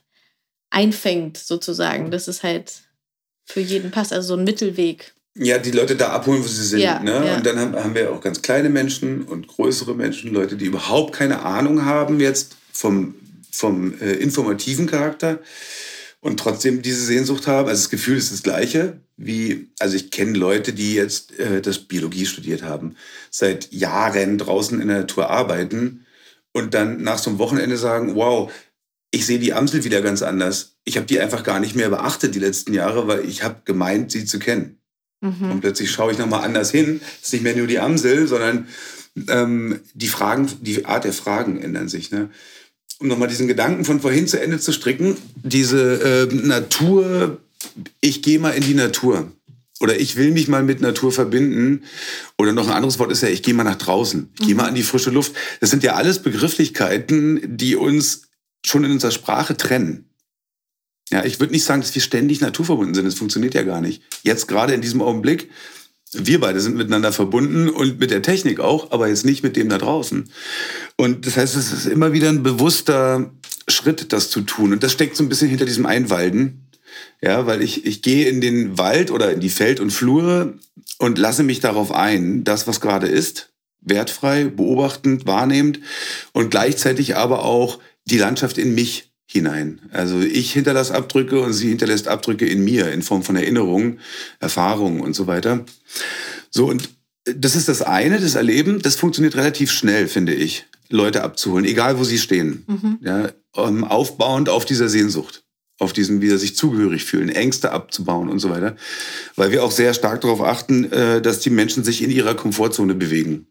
einfängt sozusagen. Das ist halt für jeden passt, also so ein Mittelweg. Ja, die Leute da abholen, wo sie sind. Ja, ne? ja. Und dann haben, haben wir auch ganz kleine Menschen und größere Menschen, Leute, die überhaupt keine Ahnung haben jetzt vom, vom äh, informativen Charakter und trotzdem diese Sehnsucht haben. Also das Gefühl ist das gleiche wie, also ich kenne Leute, die jetzt äh, das Biologie studiert haben, seit Jahren draußen in der Natur arbeiten und dann nach so einem Wochenende sagen, wow, ich sehe die Amsel wieder ganz anders. Ich habe die einfach gar nicht mehr beachtet die letzten Jahre, weil ich habe gemeint, sie zu kennen. Mhm. Und plötzlich schaue ich nochmal anders hin. Es ist nicht mehr nur die Amsel, sondern ähm, die Fragen, die Art der Fragen ändern sich. Ne? Um nochmal diesen Gedanken von vorhin zu Ende zu stricken, diese äh, Natur, ich gehe mal in die Natur. Oder ich will mich mal mit Natur verbinden. Oder noch ein anderes Wort ist ja, ich gehe mal nach draußen. Ich gehe mal an die frische Luft. Das sind ja alles Begrifflichkeiten, die uns schon in unserer Sprache trennen. Ja, ich würde nicht sagen, dass wir ständig naturverbunden sind. Das funktioniert ja gar nicht. Jetzt gerade in diesem Augenblick, wir beide sind miteinander verbunden und mit der Technik auch, aber jetzt nicht mit dem da draußen. Und das heißt, es ist immer wieder ein bewusster Schritt, das zu tun. Und das steckt so ein bisschen hinter diesem Einwalden. Ja, weil ich, ich gehe in den Wald oder in die Feld und Flure und lasse mich darauf ein, das, was gerade ist, wertfrei, beobachtend, wahrnehmend und gleichzeitig aber auch die Landschaft in mich hinein. Also ich hinterlasse Abdrücke und sie hinterlässt Abdrücke in mir in Form von Erinnerungen, Erfahrungen und so weiter. So, und das ist das eine, das Erleben, das funktioniert relativ schnell, finde ich, Leute abzuholen, egal wo sie stehen. Mhm. Ja, ähm, aufbauend auf dieser Sehnsucht, auf diesem wieder sich zugehörig fühlen, Ängste abzubauen und so weiter. Weil wir auch sehr stark darauf achten, äh, dass die Menschen sich in ihrer Komfortzone bewegen.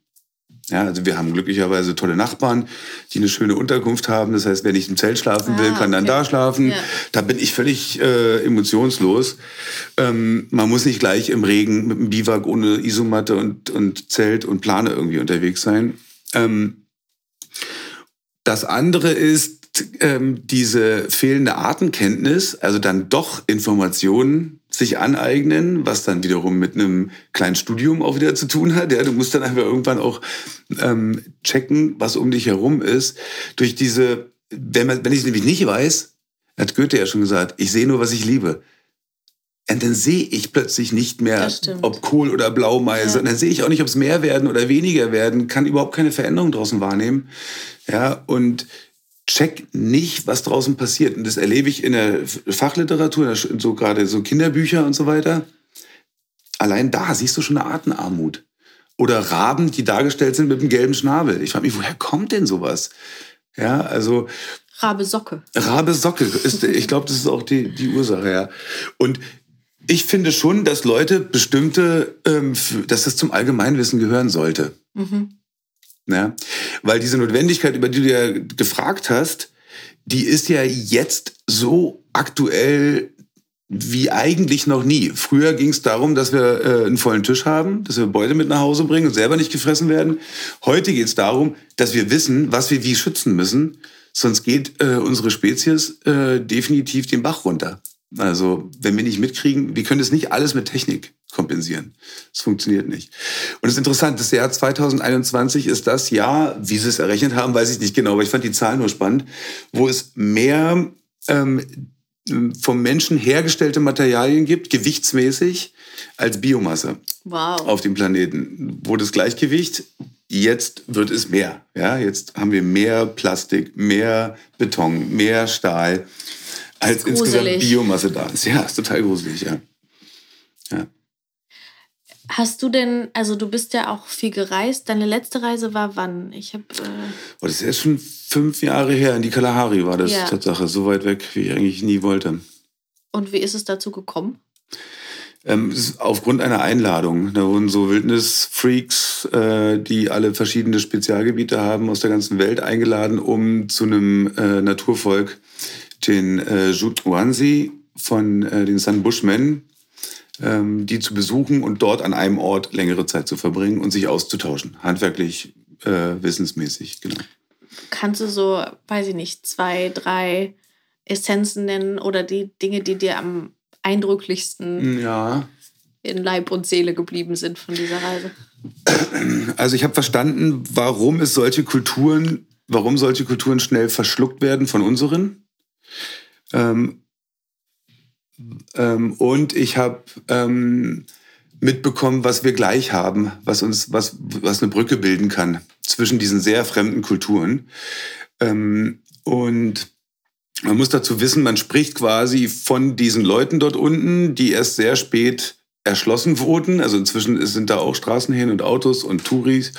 Ja, also wir haben glücklicherweise tolle Nachbarn, die eine schöne Unterkunft haben. Das heißt, wenn ich im Zelt schlafen will, Ah, kann dann okay. da schlafen. Ja. Da bin ich völlig äh, emotionslos. Ähm, man muss nicht gleich im Regen mit einem Biwak ohne Isomatte und, und Zelt und Plane irgendwie unterwegs sein. Ähm, das andere ist ähm, diese fehlende Artenkenntnis, also dann doch Informationen sich aneignen, was dann wiederum mit einem kleinen Studium auch wieder zu tun hat. Ja, du musst dann einfach irgendwann auch ähm, checken, was um dich herum ist. Durch diese, wenn, man, wenn ich es nämlich nicht weiß, hat Goethe ja schon gesagt, ich sehe nur, was ich liebe. Und dann sehe ich plötzlich nicht mehr, ob Kohl oder Blaumeise. Ja. Und dann sehe ich auch nicht, ob es mehr werden oder weniger werden, kann überhaupt keine Veränderung draußen wahrnehmen. Ja, und check nicht, was draußen passiert. Und das erlebe ich in der Fachliteratur, so gerade so Kinderbücher und so weiter. Allein da siehst du schon eine Artenarmut. Oder Raben, die dargestellt sind mit einem gelben Schnabel. Ich frage mich, woher kommt denn sowas? Ja, also Rabe Socke. Rabe Socke ist, ich glaube, das ist auch die, die Ursache, ja. Und ich finde schon, dass Leute bestimmte, ähm, dass das zum Allgemeinwissen gehören sollte. Mhm. Ja? Weil diese Notwendigkeit, über die du ja gefragt hast, die ist ja jetzt so aktuell wie eigentlich noch nie. Früher ging es darum, dass wir äh, einen vollen Tisch haben, dass wir Beute mit nach Hause bringen und selber nicht gefressen werden. Heute geht es darum, dass wir wissen, was wir wie schützen müssen, sonst geht äh, unsere Spezies äh, definitiv den Bach runter. Also wenn wir nicht mitkriegen, wir können das nicht alles mit Technik kompensieren. Das funktioniert nicht. Und das ist interessant, das Jahr 2021 ist das Jahr, wie sie es errechnet haben, weiß ich nicht genau, aber ich fand die Zahlen nur spannend, wo es mehr ähm, vom Menschen hergestellte Materialien gibt, gewichtsmäßig, als Biomasse Wow. auf dem Planeten. Wo das Gleichgewicht, jetzt wird es mehr. Ja, jetzt haben wir mehr Plastik, mehr Beton, mehr Stahl, als insgesamt. Biomasse da ist. Ja, ist total gruselig, ja. ja. Hast du denn, also du bist ja auch viel gereist. Deine letzte Reise war wann? Ich habe. Äh, Oh, das ist jetzt schon fünf Jahre her. In die Kalahari war das Ja. Tatsache. So weit weg, wie ich eigentlich nie wollte. und wie ist es dazu gekommen? Ähm, aufgrund einer Einladung. Da wurden so Wildnisfreaks, äh, die alle verschiedene Spezialgebiete haben, aus der ganzen Welt eingeladen, um zu einem äh, Naturvolk, den äh, Jutwansi von äh, den San Bushmen, ähm, die zu besuchen und dort an einem Ort längere Zeit zu verbringen und sich auszutauschen. Handwerklich, äh, wissensmäßig, genau. Kannst du so, weiß ich nicht, zwei, drei Essenzen nennen oder die Dinge, die dir am eindrücklichsten Ja. in Leib und Seele geblieben sind von dieser Reise? Also ich habe verstanden, warum es solche Kulturen, warum solche Kulturen schnell verschluckt werden von unseren. Ähm, ähm, und ich habe ähm, mitbekommen, was wir gleich haben, was uns, was, was eine Brücke bilden kann zwischen diesen sehr fremden Kulturen. Ähm, und man muss dazu wissen, man spricht quasi von diesen Leuten dort unten, die erst sehr spät erschlossen wurden. Also inzwischen sind da auch Straßen hin und Autos und Touris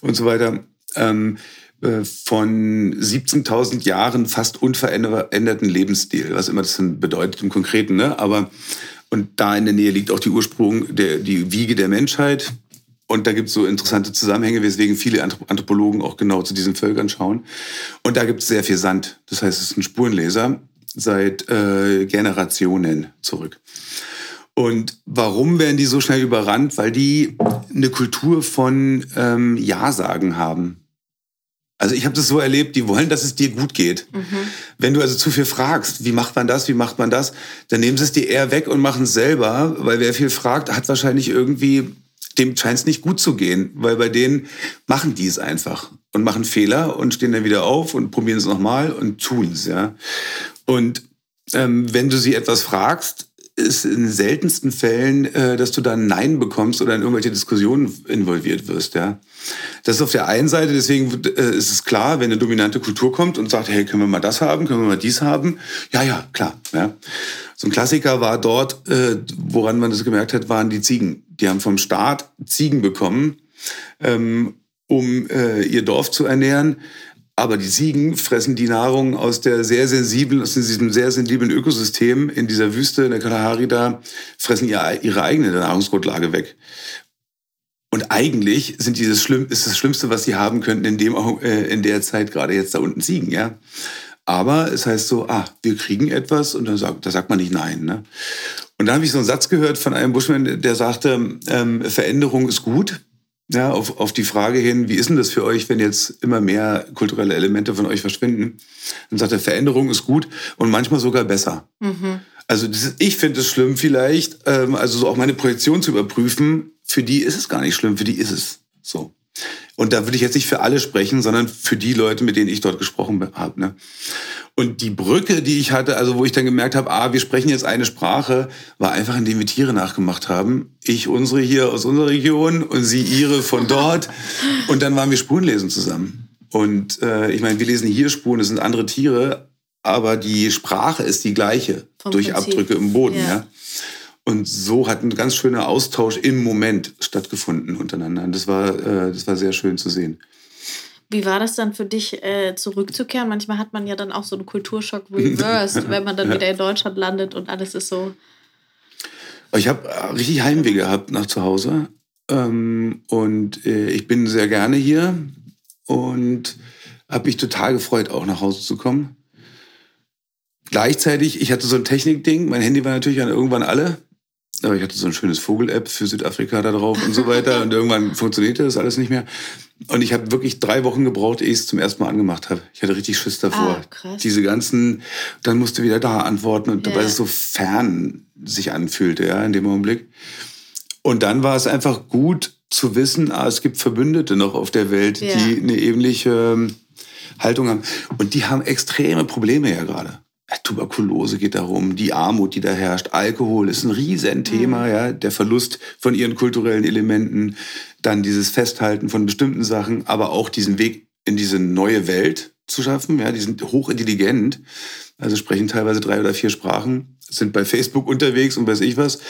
und so weiter. Ähm, äh, von 17.000 Jahren fast unveränderten Lebensstil, was immer das denn bedeutet im Konkreten. Ne? Aber und da in der Nähe liegt auch die Ursprung, der, die Wiege der Menschheit. Und da gibt es so interessante Zusammenhänge, weswegen viele Anthropologen auch genau zu diesen Völkern schauen. Und da gibt es sehr viel Sand. Das heißt, es ist ein Spurenleser seit äh, Generationen zurück. Und warum werden die so schnell überrannt? Weil die eine Kultur von ähm, Ja-Sagen haben. Also ich habe das so erlebt, die wollen, dass es dir gut geht. Mhm. Wenn du also zu viel fragst, wie macht man das, wie macht man das, dann nehmen sie es dir eher weg und machen es selber, weil wer viel fragt, hat wahrscheinlich irgendwie, dem scheint es nicht gut zu gehen, weil bei denen machen die es einfach und machen Fehler und stehen dann wieder auf und probieren es nochmal und tun es, ja. Und ähm, wenn du sie etwas fragst, ist in den seltensten Fällen, äh, dass du dann Nein bekommst oder in irgendwelche Diskussionen involviert wirst. Ja, das ist auf der einen Seite. Deswegen äh, ist es klar, wenn eine dominante Kultur kommt und sagt, hey, können wir mal das haben, können wir mal dies haben? Ja, ja, klar. Ja. So ein Klassiker war dort, äh, woran man das gemerkt hat, waren die Ziegen. Die haben vom Staat Ziegen bekommen, ähm, um äh, ihr Dorf zu ernähren. Aber die Ziegen fressen die Nahrung aus der sehr sensiblen, aus diesem sehr sensiblen Ökosystem in dieser Wüste in der Kalahari da, fressen ihre, ihre eigene Nahrungsgrundlage weg. Und eigentlich sind dieses Schlimm, ist das Schlimmste, was sie haben könnten in, dem, äh, in der Zeit gerade jetzt da unten Ziegen, ja. Aber es heißt so, ah, wir kriegen etwas und dann sagt, da sagt man nicht nein. Ne? Und da habe ich so einen Satz gehört von einem Bushman, der sagte, ähm, Veränderung ist gut. Ja, auf, auf die Frage hin, wie ist denn das für euch, wenn jetzt immer mehr kulturelle Elemente von euch verschwinden? Dann sagt er, Veränderung ist gut und manchmal sogar besser. Mhm. Also das, ich finde es schlimm vielleicht, ähm, also so auch meine Projektion zu überprüfen. Für die ist es gar nicht schlimm, für die ist es so. Und da würde ich jetzt nicht für alle sprechen, sondern für die Leute, mit denen ich dort gesprochen habe. Ne? Und die Brücke, die ich hatte, also wo ich dann gemerkt habe, ah, wir sprechen jetzt eine Sprache, war einfach, indem wir Tiere nachgemacht haben. Ich unsere hier aus unserer Region und sie ihre von dort. (laughs) und dann waren wir Spurenlesen zusammen. Und äh, ich meine, wir lesen hier Spuren, das sind andere Tiere, aber die Sprache ist die gleiche Vom durch Prinzip. Abdrücke im Boden. Ja. ja. Und so hat ein ganz schöner Austausch im Moment stattgefunden untereinander. Und das war, äh, das war sehr schön zu sehen. Wie war das dann für dich, äh, zurückzukehren? Manchmal hat man ja dann auch so einen Kulturschock reversed, (laughs) wenn man dann wieder in Deutschland landet und alles ist so. Ich habe richtig Heimweh gehabt nach zu Hause. Ähm, und äh, ich bin sehr gerne hier und habe mich total gefreut, auch nach Hause zu kommen. Gleichzeitig, ich hatte so ein Technikding, mein Handy war natürlich dann irgendwann alle. Aber ich hatte so ein schönes Vogel-App für Südafrika da drauf und so weiter. (laughs) Und irgendwann funktionierte das alles nicht mehr. Und ich habe wirklich drei Wochen gebraucht, ehe ich es zum ersten Mal angemacht habe. Ich hatte richtig Schiss davor. Ah, Diese ganzen, dann musste wieder da antworten und yeah. weil es so fern sich anfühlte, ja, in dem Augenblick. Und dann war es einfach gut zu wissen, ah, es gibt Verbündete noch auf der Welt, yeah. die eine ähnliche ähm, Haltung haben. Und die haben extreme Probleme ja gerade. Tuberkulose geht darum, die Armut, die da herrscht, Alkohol ist ein Riesenthema, mhm. ja, der Verlust von ihren kulturellen Elementen, dann dieses Festhalten von bestimmten Sachen, aber auch diesen Weg in diese neue Welt zu schaffen, ja, die sind hochintelligent, also sprechen teilweise drei oder vier Sprachen, sind bei Facebook unterwegs und weiß ich was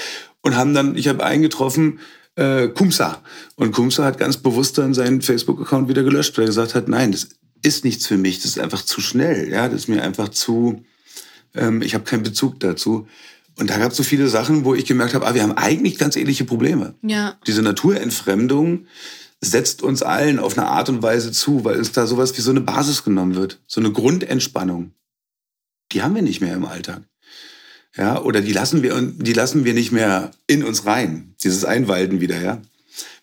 und haben dann, ich habe eingetroffen, äh, Kumsa. Und Kumsa hat ganz bewusst dann seinen Facebook-Account wieder gelöscht, weil er gesagt hat, nein, das ist nichts für mich, das ist einfach zu schnell, ja, das ist mir einfach zu ähm, ich habe keinen Bezug dazu. Und da gab es so viele Sachen, wo ich gemerkt habe, ah, wir haben eigentlich ganz ähnliche Probleme. Ja. Diese Naturentfremdung setzt uns allen auf eine Art und Weise zu, weil uns da sowas wie so eine Basis genommen wird. So eine Grundentspannung. Die haben wir nicht mehr im Alltag. Ja, oder die lassen wir, die lassen wir nicht mehr in uns rein. Dieses Einwalden wieder, ja.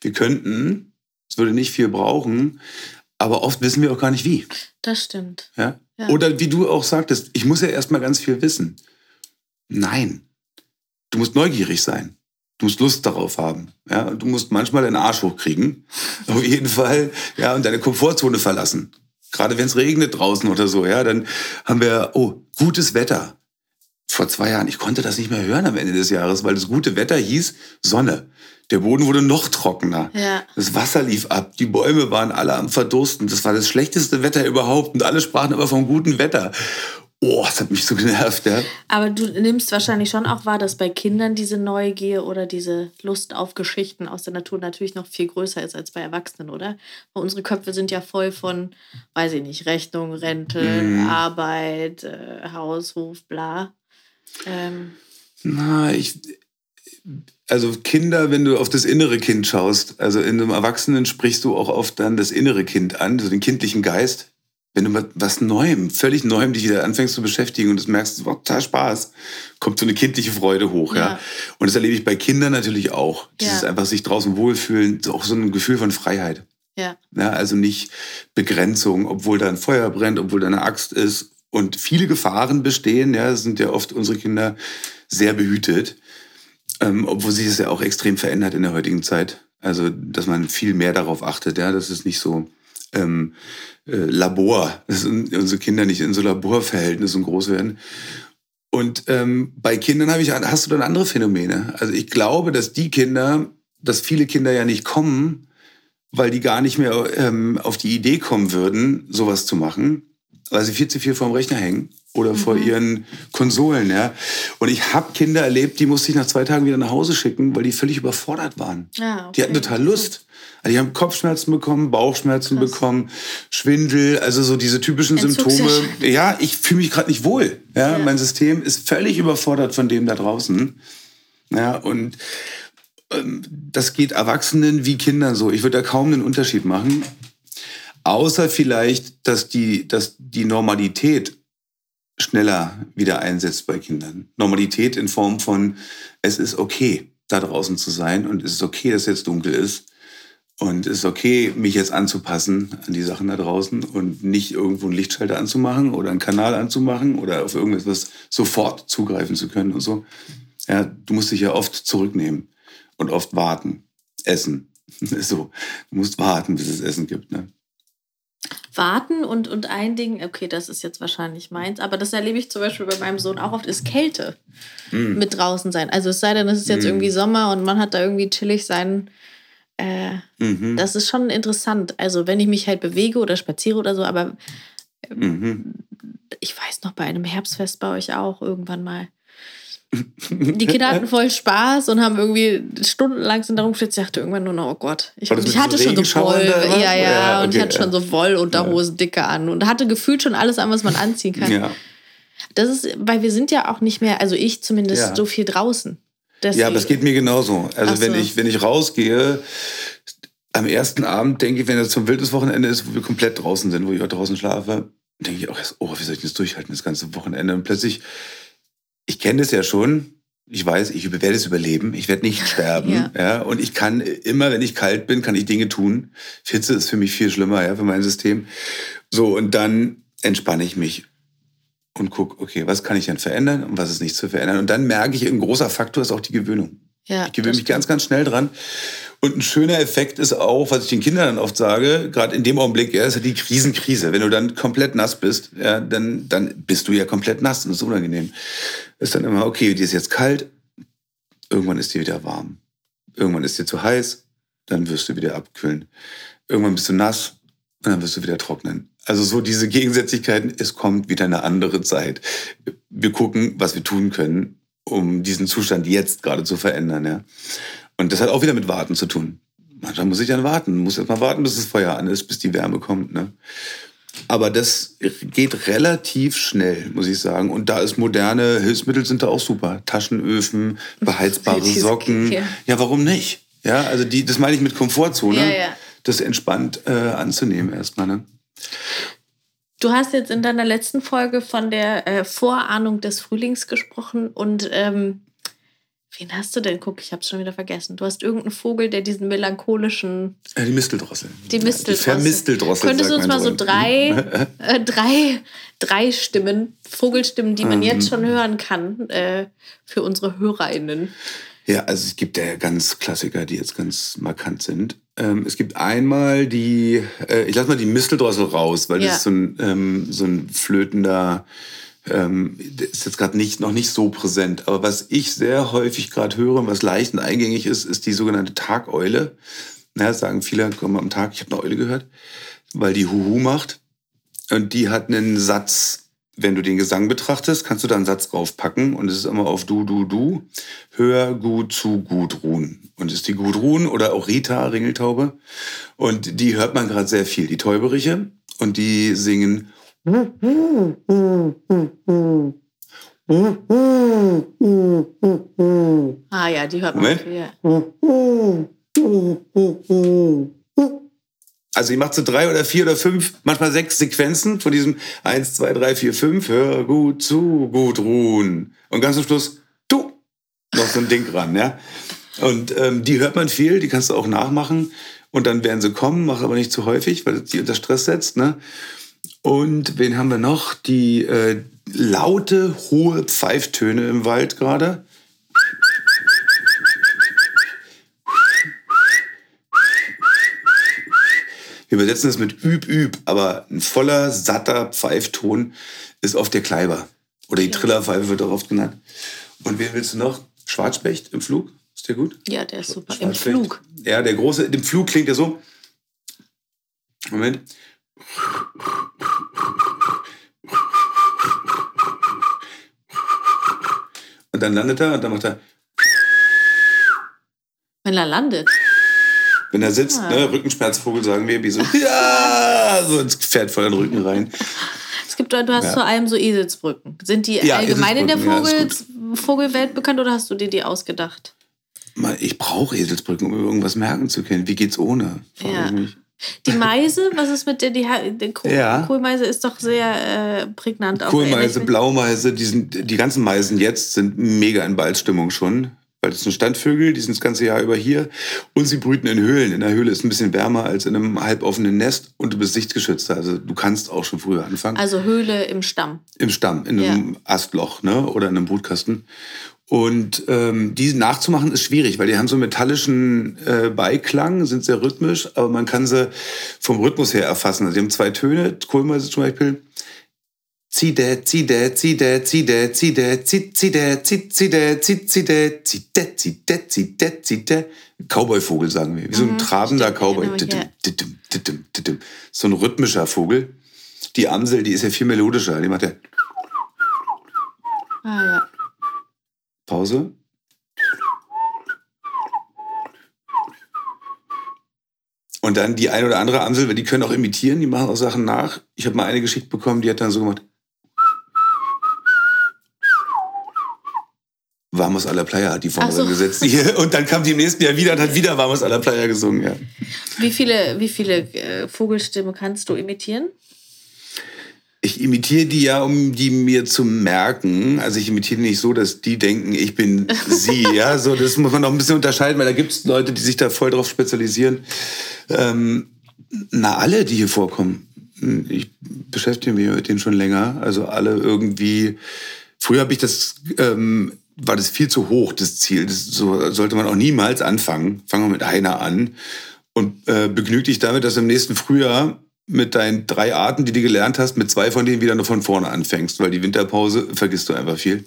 Wir könnten, es würde nicht viel brauchen, aber oft wissen wir auch gar nicht wie. Das stimmt. Ja? ja. Oder wie du auch sagtest, ich muss ja erstmal ganz viel wissen. Nein. Du musst neugierig sein. Du musst Lust darauf haben. Ja, du musst manchmal den Arsch hochkriegen. (laughs) Auf jeden Fall. Ja, und deine Komfortzone verlassen. Gerade wenn es regnet draußen oder so, ja, dann haben wir, oh, gutes Wetter. Vor zwei Jahren, ich konnte das nicht mehr hören am Ende des Jahres, weil das gute Wetter hieß Sonne. Der Boden wurde noch trockener. Ja. Das Wasser lief ab. Die Bäume waren alle am Verdursten. Das war das schlechteste Wetter überhaupt. Und alle sprachen aber vom guten Wetter. Oh, das hat mich so genervt, ja. Aber du nimmst wahrscheinlich schon auch wahr, dass bei Kindern diese Neugier oder diese Lust auf Geschichten aus der Natur natürlich noch viel größer ist als bei Erwachsenen, oder? Weil unsere Köpfe sind ja voll von, weiß ich nicht, Rechnung, Rente, Mhm. Arbeit, äh, Haus, Hof, bla. Ähm, Na, ich, also Kinder, wenn du auf das innere Kind schaust, also in einem Erwachsenen sprichst du auch oft dann das innere Kind an, so den kindlichen Geist. Wenn du mit was Neuem, völlig Neuem dich wieder anfängst zu beschäftigen und das merkst, es macht total Spaß, kommt so eine kindliche Freude hoch, ja. Ja. Und das erlebe ich bei Kindern natürlich auch. Ja. Dieses einfach sich draußen wohlfühlen, auch so ein Gefühl von Freiheit. ja. Ja, also nicht Begrenzung, obwohl da ein Feuer brennt, obwohl da eine Axt ist und viele Gefahren bestehen. Ja, sind ja oft unsere Kinder sehr behütet, ähm, obwohl sich das ja auch extrem verändert in der heutigen Zeit. Also, dass man viel mehr darauf achtet, ja, das ist nicht so ähm, äh, Labor, dass unsere Kinder nicht in so Laborverhältnissen groß werden. Und ähm, bei Kindern habe ich, hast du dann andere Phänomene. Also ich glaube, dass die Kinder, dass viele Kinder ja nicht kommen, weil die gar nicht mehr ähm, auf die Idee kommen würden, sowas zu machen, weil sie viel zu viel vorm Rechner hängen oder vor ihren Konsolen. Ja. Und ich habe Kinder erlebt, die musste ich nach zwei Tagen wieder nach Hause schicken, weil die völlig überfordert waren. Ah, Die hatten okay. total Lust. Also die haben Kopfschmerzen bekommen, Bauchschmerzen Krass. bekommen, Schwindel, also so diese typischen Symptome. Ja, ich fühle mich gerade nicht wohl. Ja, Ja. Mein System ist völlig überfordert von dem da draußen. Ja, und ähm, das geht Erwachsenen wie Kindern so. Ich würde da kaum einen Unterschied machen. Außer vielleicht, dass die, dass die Normalität schneller wieder einsetzt bei Kindern. Normalität in Form von, es ist okay, da draußen zu sein und es ist okay, dass jetzt dunkel ist. Und es ist okay, mich jetzt anzupassen an die Sachen da draußen und nicht irgendwo einen Lichtschalter anzumachen oder einen Kanal anzumachen oder auf irgendetwas sofort zugreifen zu können und so. Ja, du musst dich ja oft zurücknehmen und oft warten, essen. (laughs) So, du musst warten, bis es Essen gibt. Ne? Warten und, und ein Ding, okay, das ist jetzt wahrscheinlich meins, aber das erlebe ich zum Beispiel bei meinem Sohn auch oft, ist Kälte Hm. mit draußen sein. Also es sei denn, es ist jetzt Mm. irgendwie Sommer und man hat da irgendwie chillig sein. Äh, Mhm. das ist schon interessant. Also wenn ich mich halt bewege oder spaziere oder so, aber Mhm. ich weiß noch, bei einem Herbstfest bei euch auch irgendwann mal. Die Kinder hatten voll Spaß und haben irgendwie stundenlang sind da rumgestellt. Ich dachte irgendwann nur noch, oh Gott. Ich, ich hatte so schon so Woll, ja, ja, Ja, und ich okay, hatte schon ja. so Wollunterhosen dicke an und hatte gefühlt schon alles an, was man anziehen kann. Ja. Das ist, weil wir sind ja auch nicht mehr, also ich zumindest, Ja. so viel draußen. Deswegen, Ja, aber es geht mir genauso. Also Ach wenn so. ich wenn ich rausgehe, am ersten Abend denke ich, wenn das zum wildes Wochenende ist, wo wir komplett draußen sind, wo ich auch draußen schlafe, denke ich auch erst, oh, wie soll ich das durchhalten, das ganze Wochenende? Und plötzlich, ich kenne das ja schon. Ich weiß, ich werde es überleben. Ich werde nicht (laughs) sterben. Ja. ja. Und ich kann immer, wenn ich kalt bin, kann ich Dinge tun. Hitze ist für mich viel schlimmer, ja, für mein System. So, und dann entspanne ich mich und gucke, okay, was kann ich denn verändern und was ist nicht zu verändern. Und dann merke ich, ein großer Faktor ist auch die Gewöhnung. ja, Ich gewöhne mich ganz, ganz schnell dran. Und ein schöner Effekt ist auch, was ich den Kindern dann oft sage, gerade in dem Augenblick, ja, ist ja die Krisenkrise. Wenn du dann komplett nass bist, ja, dann, dann bist du ja komplett nass und das ist unangenehm. Ist dann immer, okay, dir ist jetzt kalt, irgendwann ist dir wieder warm. Irgendwann ist dir zu heiß, dann wirst du wieder abkühlen. Irgendwann bist du nass und dann wirst du wieder trocknen. Also so diese Gegensätzlichkeiten, es kommt wieder eine andere Zeit. Wir gucken, was wir tun können, um diesen Zustand jetzt gerade zu verändern. Ja. Und das hat auch wieder mit Warten zu tun. Manchmal muss ich dann warten, muss erst mal warten, bis das Feuer an ist, bis die Wärme kommt. Ne? Aber das geht relativ schnell, muss ich sagen. Und da ist moderne Hilfsmittel sind da auch super. Taschenöfen, beheizbare Socken. Ja, warum nicht? Ja, also die, das meine ich mit Komfortzone. Ja, ja. Das entspannt äh, anzunehmen erstmal. Ne? Du hast jetzt in deiner letzten Folge von der äh, Vorahnung des Frühlings gesprochen und ähm, wen hast du denn? Guck, ich hab's schon wieder vergessen. Du hast irgendeinen Vogel, der diesen melancholischen, Ja, die Misteldrossel. die Misteldrossel. Die Vermisteldrossel. Könntest du uns mal so drei, (laughs) äh, drei, drei Stimmen, Vogelstimmen, die man Mhm. jetzt schon hören kann, äh, für unsere HörerInnen Ja, also es gibt ja ganz Klassiker, die jetzt ganz markant sind. Ähm, es gibt einmal die, äh, ich lasse mal die Misteldrossel raus, weil Ja. das ist so ein, ähm, so ein flötender, ähm, ist jetzt gerade nicht, noch nicht so präsent. Aber was ich sehr häufig gerade höre und was leicht und eingängig ist, ist die sogenannte Tageule. Das sagen viele, komm am Tag, ich habe eine Eule gehört, weil die Huhu macht. Und die hat einen Satz, wenn du den Gesang betrachtest, kannst du da einen Satz draufpacken und es ist immer auf du, du, du. Hör gut zu Gudrun. Und es ist die Gudrun oder auch Rita Ringeltaube. Und die hört man gerade sehr viel, die Täuberiche. Und die singen. Ah ja, die hört man. Moment. Ja. Also die macht so drei oder vier oder fünf, manchmal sechs Sequenzen von diesem eins, zwei, drei, vier, fünf. Hör gut zu, Gudrun. Und ganz zum Schluss, du. Noch so ein Ding ran, ja. Und ähm, die hört man viel, die kannst du auch nachmachen. Und dann werden sie kommen, mach aber nicht zu häufig, weil es die unter Stress setzt. Ne? Und wen haben wir noch? Die äh, laute, hohe Pfeiftöne im Wald gerade. Wir übersetzen das mit Üb, Üb, aber ein voller, satter Pfeifton ist oft der Kleiber. Oder die Trillerpfeife wird auch oft genannt. Und wen willst du noch? Schwarzspecht im Flug? Ist der gut? ja, der ist super. Im. Flug. Ja, der große, im Flug klingt er so. Moment. Und dann landet er und dann macht er, Wenn er landet. wenn er sitzt, Ah. ne, Rückenschmerzvogel sagen wir, wie so, (laughs) ja, so ins Pferd voll in den Rücken rein. Es gibt, du hast Ja. zu allem so Eselsbrücken. Sind die Ja, allgemein in der ja, Vogel, Vogelwelt bekannt oder hast du dir die ausgedacht? Ich brauche Eselsbrücken, um irgendwas merken zu können. Wie geht's ohne? Ja. ich mich. Die Meise, was ist mit der, die, die Koh Ja. Kohlmeise ist doch sehr äh, prägnant. Kohlmeise. Blaumeise, die, sind, die ganzen Meisen jetzt sind mega in Balzstimmung schon. Weil das sind Standvögel, die sind das ganze Jahr über hier. Und sie brüten in Höhlen. In der Höhle ist ein bisschen wärmer als in einem halboffenen Nest. Und du bist sichtgeschützter. Also du kannst auch schon früher anfangen. Also Höhle im Stamm. Im Stamm, in einem Astloch ne? oder in einem Brutkasten. Und ähm, die nachzumachen ist schwierig, weil die haben so einen metallischen äh, Beiklang, sind sehr rhythmisch, aber man kann sie vom Rhythmus her erfassen. Also die haben zwei Töne, Kohlmeise zum Beispiel. Zieh dä, zieh dä, zieh dä, zieh dä, zieh dä, zieh, dä, zieh, dä, zieh, zieh dä, zieh dä, zieh dä, zieh dä, zieh dä. Cowboy-Vogel, sagen wir. Wie so ein trabender Cowboy. genau. So ein rhythmischer Vogel. Die Amsel, die ist ja viel melodischer. Die macht ja Ah ja. Pause. Und dann die eine oder andere Amsel, weil die können auch imitieren, die machen auch Sachen nach. Ich habe mal eine geschickt bekommen, die hat dann so gemacht. Vamos a la Playa hat die vorne so. gesetzt. (laughs) Und dann kam die im nächsten Jahr wieder und hat wieder Vamos a la Playa gesungen. Ja. Wie viele, wie viele äh, Vogelstimmen kannst du imitieren? Ich imitiere die ja, um die mir zu merken. Also ich imitiere nicht so, dass die denken, ich bin (laughs) sie. ja, so das muss man noch ein bisschen unterscheiden, weil da gibt es Leute, die sich da voll drauf spezialisieren. Ähm, na, alle, die hier vorkommen. Ich beschäftige mich mit denen schon länger. Also alle irgendwie. Früher habe ich das, ähm, war das viel zu hoch, das Ziel. Das so sollte man auch niemals anfangen. Fangen wir mit einer an und äh, begnüg dich damit, dass im nächsten Frühjahr mit deinen drei Arten, die du gelernt hast, mit zwei von denen wieder nur von vorne anfängst, weil die Winterpause vergisst du einfach viel.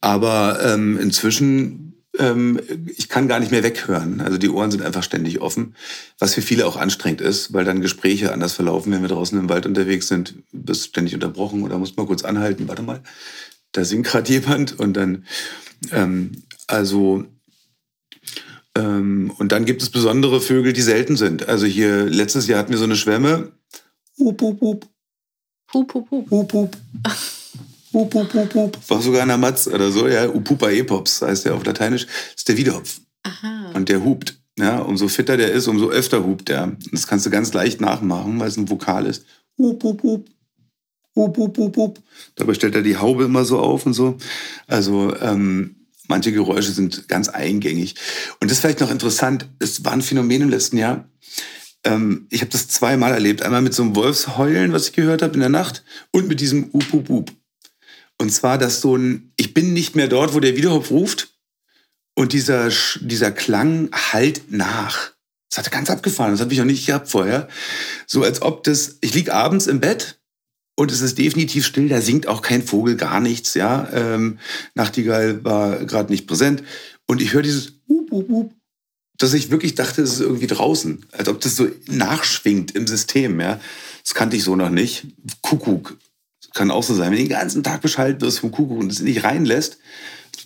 Aber ähm, inzwischen, ähm, ich kann gar nicht mehr weghören. Also die Ohren sind einfach ständig offen, was für viele auch anstrengend ist, weil dann Gespräche anders verlaufen, wenn wir draußen im Wald unterwegs sind, bist ständig unterbrochen oder musst mal kurz anhalten, warte mal, da singt gerade jemand und dann, ähm, also ähm, und dann gibt es besondere Vögel, die selten sind. Also hier letztes Jahr hatten wir so eine Schwemme. Hup, hup, hup, Hup, hup, hup. hup, hup. Hup, hup, hup, hup. War sogar eine Matz oder so, ja. Upupa epops heißt der auf Lateinisch. Das ist der Wiedehopf. Aha. Und der hupt. Ja, umso fitter der ist, umso öfter hupt der. Das kannst du ganz leicht nachmachen, weil es ein Vokal ist. Hup, hup, hup. Hup, hup, hup, hup. Dabei stellt er die Haube immer so auf und so. Also ähm, manche Geräusche sind ganz eingängig. Und das ist vielleicht noch interessant. Es war ein Phänomen im letzten Jahr. Ähm, ich habe das zweimal erlebt. Einmal mit so einem Wolfsheulen, was ich gehört habe in der Nacht, und mit diesem Up, up, up. Und zwar, dass so ein, ich bin nicht mehr dort, wo der Wiederhopf ruft. Und dieser, dieser Klang halt nach. Das hat ganz abgefahren. Das habe ich noch nicht gehabt vorher. So als ob das, ich lieg abends im Bett und es ist definitiv still, da singt auch kein Vogel, gar nichts, ja. Ähm, Nachtigall war gerade nicht präsent. Und ich höre dieses Hup, Hup, Hup, dass ich wirklich dachte, es ist irgendwie draußen. Als ob das so nachschwingt im System, ja. Das kannte ich so noch nicht. Kuckuck kann auch so sein. Wenn du den ganzen Tag beschallt wirst vom Kuckuck und es nicht reinlässt,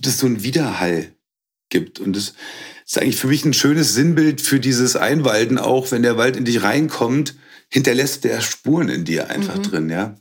dass es so einen Widerhall gibt. Und das ist eigentlich für mich ein schönes Sinnbild für dieses Einwalden auch, wenn der Wald in dich reinkommt, hinterlässt der Spuren in dir einfach mhm. drin, ja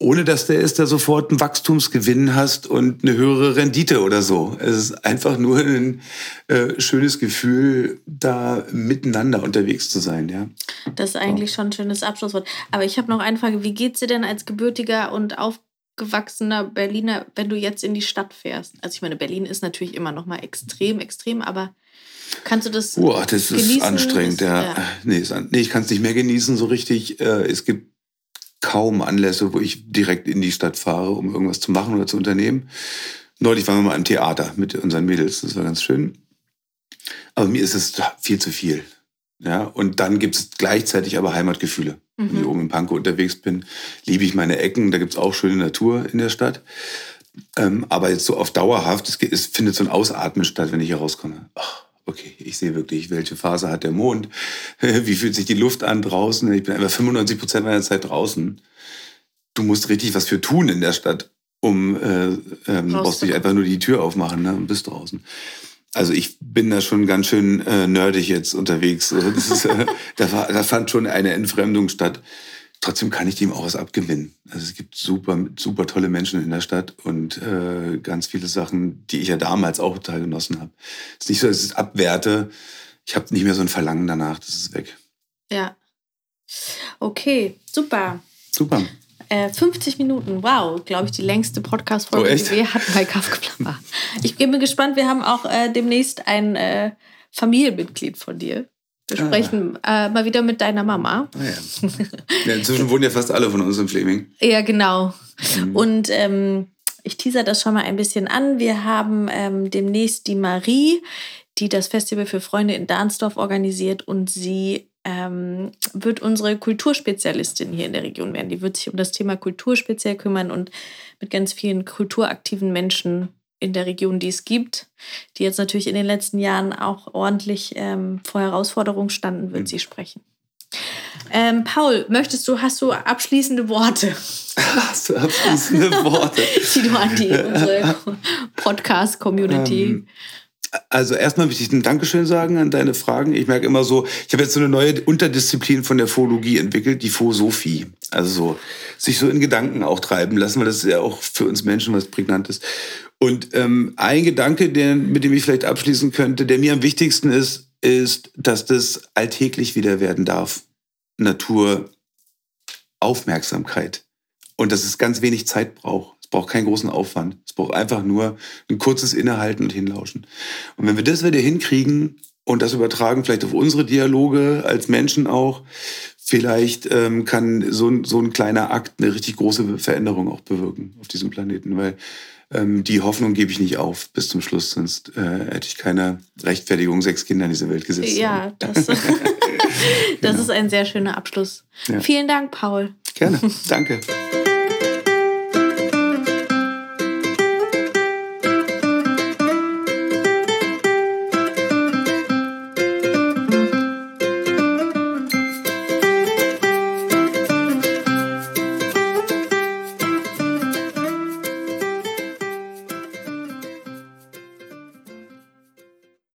ohne dass du ist da sofort einen Wachstumsgewinn hast und eine höhere Rendite oder so. Es ist einfach nur ein äh, schönes Gefühl, da miteinander unterwegs zu sein, ja. Das ist eigentlich schon ein schönes Abschlusswort. Aber ich habe noch eine Frage. Wie geht's dir denn als gebürtiger und aufgewachsener Berliner, wenn du jetzt in die Stadt fährst? Also ich meine, Berlin ist natürlich immer noch mal extrem, extrem, aber Kannst du das? Boah, das genießen? ist anstrengend, ja. ja. Nee, nee, ich kann es nicht mehr genießen so richtig. Äh, es gibt kaum Anlässe, wo ich direkt in die Stadt fahre, um irgendwas zu machen oder zu unternehmen. Neulich waren wir mal im Theater mit unseren Mädels, das war ganz schön. Aber mir ist es viel zu viel. Ja, und dann gibt es gleichzeitig aber Heimatgefühle. Mhm. Wenn ich oben in Pankow unterwegs bin, liebe ich meine Ecken, da gibt es auch schöne Natur in der Stadt. Ähm, aber jetzt so auf dauerhaft, es, es, findet so ein Ausatmen statt, wenn ich hier rauskomme. Ach, okay, ich sehe wirklich, welche Phase hat der Mond, (laughs) wie fühlt sich die Luft an draußen. Ich bin einfach 95 Prozent meiner Zeit draußen. Du musst richtig was für tun in der Stadt, um äh, ähm, brauchst nicht einfach nur die Tür aufmachen ne, und bist draußen. Also ich bin da schon ganz schön äh, nerdig jetzt unterwegs. (laughs) Ist, äh, da, war, da fand schon eine Entfremdung statt trotzdem kann ich dem auch was abgewinnen. Also es gibt super, super tolle Menschen in der Stadt und äh, ganz viele Sachen, die ich ja damals auch total genossen habe. Es ist nicht so, dass ich es abwerte. Ich habe nicht mehr so ein Verlangen danach, das ist weg. Ja. Okay, super. Super. Äh, 50 Minuten, wow, glaube ich, die längste Podcast-Folge, oh, die wir hatten bei Kaffeeklapper. Ich bin gespannt, wir haben auch äh, demnächst ein äh, Familienmitglied von dir. Wir ah. sprechen äh, mal wieder mit deiner Mama. Ah, ja. (laughs) ja. inzwischen wohnen ja fast alle von uns in Fleming. Ja, genau. Mhm. Und ähm, ich teaser das schon mal ein bisschen an. Wir haben ähm, demnächst die Marie, die das Festival für Freunde in Dahnsdorf organisiert und sie ähm, wird unsere Kulturspezialistin hier in der Region werden. Die wird sich um das Thema Kultur speziell kümmern und mit ganz vielen kulturaktiven Menschen in der Region, die es gibt, die jetzt natürlich in den letzten Jahren auch ordentlich ähm, vor Herausforderungen standen, wird mhm. sie sprechen. Ähm, Paul, möchtest du, hast du abschließende Worte? Hast du abschließende Worte? (laughs) die du an die unsere Podcast-Community. Ähm, also erstmal möchte ich ein Dankeschön sagen an deine Fragen. Ich merke immer so, ich habe jetzt so eine neue Unterdisziplin von der Phologie entwickelt, die Phosophie. Also so, sich so in Gedanken auch treiben lassen, weil das ist ja auch für uns Menschen was Prägnantes. Und ähm, ein Gedanke, der, mit dem ich vielleicht abschließen könnte, der mir am wichtigsten ist, ist, dass das alltäglich wieder werden darf. Natur, Aufmerksamkeit. Und dass es ganz wenig Zeit braucht. Es braucht keinen großen Aufwand. Es braucht einfach nur ein kurzes Innehalten und Hinlauschen. Und wenn wir das wieder hinkriegen und das übertragen, vielleicht auf unsere Dialoge als Menschen auch, vielleicht ähm, kann so, so ein kleiner Akt eine richtig große Veränderung auch bewirken auf diesem Planeten. Weil ähm, die Hoffnung gebe ich nicht auf bis zum Schluss, sonst äh, hätte ich keine Rechtfertigung, sechs Kinder in diese Welt gesetzt. Ja, das, (laughs) (laughs) das genau. ist ein sehr schöner Abschluss. Ja. Vielen Dank, Paul. Gerne, (laughs) danke.